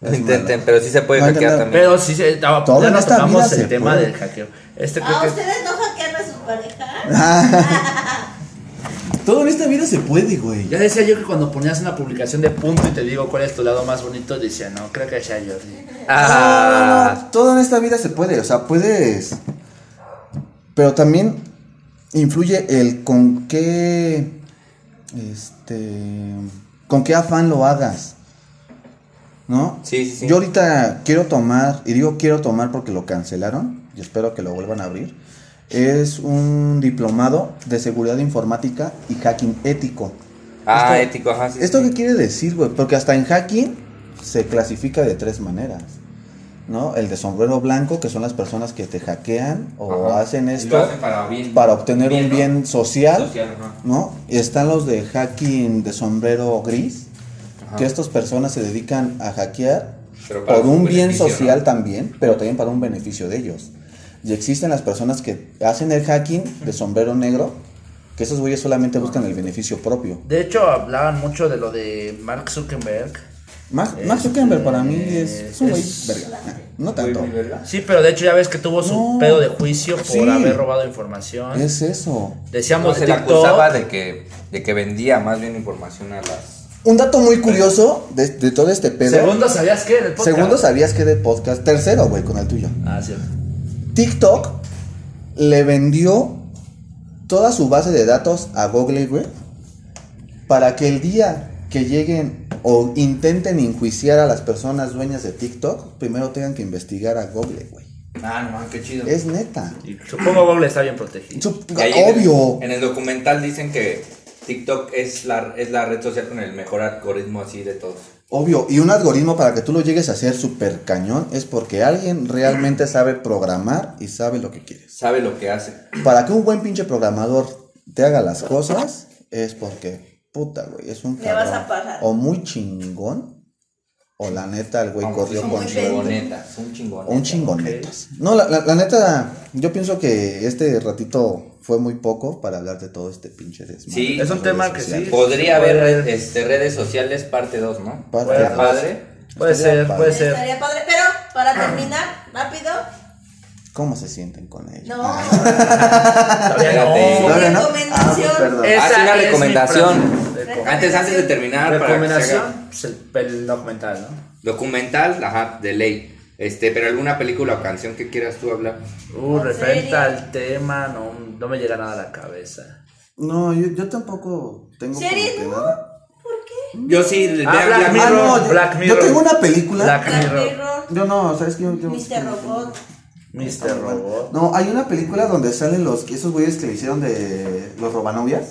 No intenten, pero sí se puede No hackear también. Pero sí, se, ah, Todo ya no esta tocamos el tema puede. del hackeo. Este creo Ah, que ¿ustedes no hackean a sus parejas? Todo en esta vida se puede, güey. Ya decía yo que cuando ponías una publicación de punto y te digo cuál es tu lado más bonito, decía, no, creo que sea Jordi. Ah, Todo en esta vida se puede, o sea, puedes. Pero también influye el con qué. Este. Con qué afán lo hagas. ¿No? Sí, sí, sí. Yo ahorita quiero tomar, y digo quiero tomar porque lo cancelaron, y espero que lo vuelvan a abrir. Es un diplomado de seguridad informática y hacking ético. ah, Esto- ético, ajá. sí, ¿Esto sí. qué quiere decir, güey? Porque hasta en hacking se clasifica de tres maneras. ¿No? El de sombrero blanco, que son las personas que te hackean o Ajá. hacen esto hacen para, bien- para obtener un ¿no? bien social. ¿no? Y están los de hacking de sombrero gris, Ajá. que estas personas se dedican a hackear por un bien social ¿no? también, pero también para un beneficio de ellos. Y existen las personas que hacen el hacking de sombrero negro, que esos güeyes solamente buscan el beneficio propio. De hecho, hablaban mucho de lo de Mark Zuckerberg. Mark, Mark Zuckerberg para mí es, es un güey verga. No tanto. Sí, pero de hecho ya ves que tuvo su No. pedo de juicio por Sí. haber robado información. Es eso. Decíamos No, de se le TikTok. acusaba de que, de que vendía más bien información a las... Un dato muy curioso de, de todo este pedo. Segundo, ¿sabías qué? En el podcast. Segundo, ¿sabías que de podcast? Tercero, güey, con el tuyo. Ah, cierto. TikTok le vendió toda su base de datos a Google, güey, para que el día que lleguen o intenten enjuiciar a las personas dueñas de TikTok, primero tengan que investigar a Google, güey. Ah, no, man, qué chido. Es neta. Y supongo Google está bien protegido. Sup- ahí en el- Obvio. En el, documental dicen que TikTok es la, es la red social con el mejor algoritmo así de todos. Obvio, y un algoritmo para que tú lo llegues a hacer súper cañón es porque alguien realmente sabe programar y sabe lo que quieres. Sabe lo que hace. Para que un buen pinche programador te haga las cosas es porque, puta, güey, es un Le vas cabrón a pagar. o muy chingón o la neta el güey corrió con muy su- chingonetas, son chingonetas. un chingonetas. No, la, la- la neta, yo pienso que este ratito fue muy poco para hablar de todo este pinche desmadre. Sí, es un tema redes que sí. sociales. Podría Puede- haber este, redes sociales parte 2, ¿no? Parte Estaría dos. padre. Puede Estaría ser, padre. puede ser. Estaría padre. Pero, para terminar, rápido. ¿Cómo se sienten con ello? No. Todavía Espérate. no. Todavía no. Recomendación. Ah, pues, perdón. Esa Haz una recomendación. Antes, antes de terminar, para que se Recomendación, haga pues el, el documental, ¿no? documental, ajá, de ley. Este, pero alguna película o canción que quieras tú hablar. Uh, ¿En referente al tema, no, no me llega nada a la cabeza. No, yo, yo tampoco tengo ¿Series, no? nada. Yo sí, Ah, Black Black Mirror. Ah, no, yo, Black yo Mirror. tengo una película. Black Black Mirror. Mirror, Yo no, ¿sabes qué? Yo- yo- Mr. Robot. Mr. Robot. No, hay una película donde salen los esos güeyes que le hicieron de los robanovias.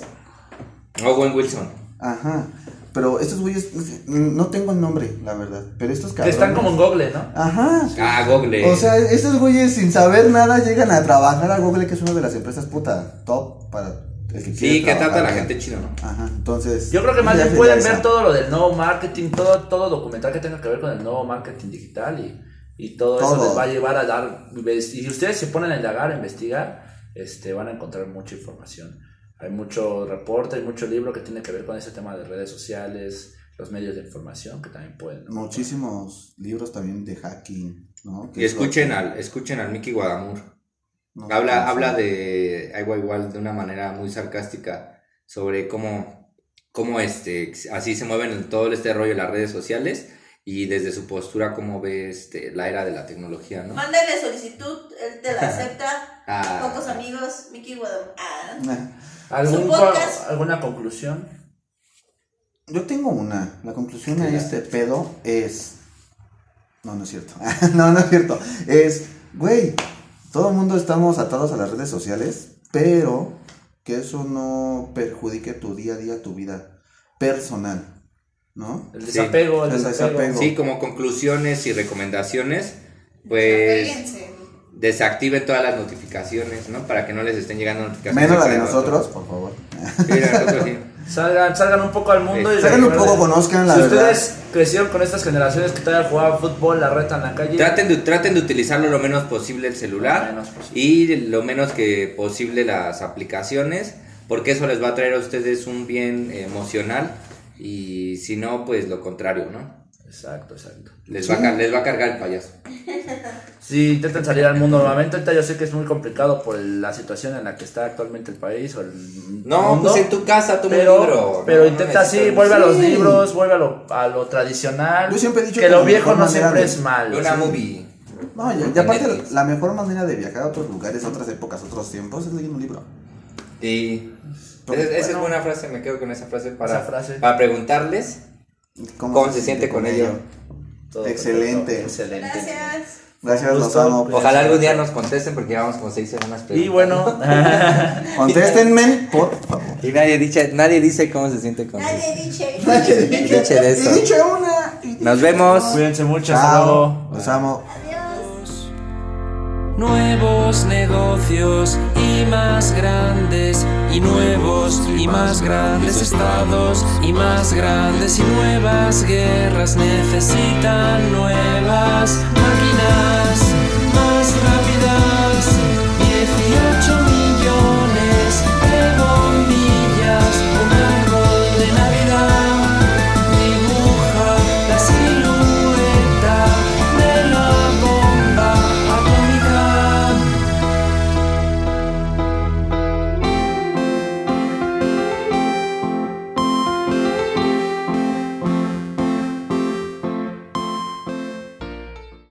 Owen Wilson. Ajá. Pero estos güeyes, no tengo el nombre, la verdad. Pero estos Que cabrones. están como en Google, ¿no? Ajá. Ah, Google. O sea, estos güeyes sin saber nada llegan a trabajar a Google, que es una de las empresas puta top para el que sí, que trata a la gente chido, ¿no? Ajá, entonces. Yo creo que más ya bien pueden ver esa. todo lo del nuevo marketing, todo, todo documental que tenga que ver con el nuevo marketing digital y, y todo, eso les va a llevar a dar, y si ustedes se ponen a indagar, a investigar, este, van a encontrar mucha información. Hay mucho reporte, hay mucho libro que tiene que ver con ese tema de redes sociales, los medios de información que también pueden. ¿no? Muchísimos libros también de hacking, ¿no? Y es escuchen que- al, escuchen al Mickey Guadamur. no, habla, no sé. habla de igual igual de una manera muy sarcástica sobre cómo, cómo este, así se mueven en todo este rollo de las redes sociales y desde su postura cómo ve este, la era de la tecnología, ¿no? Mándale solicitud, él te la acepta. Ah. Pocos amigos, Mickey Guadalupe. Ah. ¿Algún podcast. ¿Alguna conclusión? Yo tengo una. La conclusión a este pedo es. No, no es cierto. no, no es cierto. Es, güey, todo el mundo estamos atados a las redes sociales, pero que eso no perjudique tu día a día, tu vida personal, ¿no? El Sí. desapego, el, El desapego. desapego. Sí, como conclusiones y recomendaciones, pues Apéguense. Desactiven todas las notificaciones, ¿no? Para que no les estén llegando notificaciones. Menos la de nosotros, por favor. Sí, la de nosotros sí. Salgan, salgan un poco al mundo y Salgan un poco, conozcan la Si verdad. ustedes crecieron con estas generaciones que todavía jugaban fútbol, la reta en la calle. Traten de, traten de utilizarlo lo menos posible el celular Lo menos posible. y lo menos que posible las aplicaciones, porque eso les va a traer a ustedes un bien emocional y si no, pues lo contrario, ¿no? Exacto, exacto. Les, va, a, les va a cargar el payaso. Sí, intenten salir al mundo nuevamente. Ahorita yo sé que es muy complicado por la situación en la que está actualmente el país o el No, mundo, pues en tu casa toma pero, un libro. pero no intenta así, necesitas- vuelve a los Sí. libros, vuelve a lo, a lo tradicional. Yo siempre he dicho que que lo viejo no siempre de- es malo. Una sí. movie. No, y, y aparte, Netflix. la mejor manera de viajar a otros lugares, a otras épocas, a otros tiempos, es leyendo un libro. Y Porque, esa, es buena frase, me quedo con esa frase para, Esa frase. para preguntarles cómo, se siente con ello. Todo Excelente. Excelente. Gracias. Gracias, los amo. Ojalá algún día nos contesten porque llevamos como seis semanas Y bueno, Contéstenme, por favor. Y nadie dice, nadie dice cómo se siente con Nadie dice. De eso. Y dicho una. y Nos vemos. cuídense mucho. Hasta Chao. luego. Los amo. Nuevos negocios y más grandes y nuevos y más grandes estados y más grandes y nuevas guerras necesitan nuevas máquinas.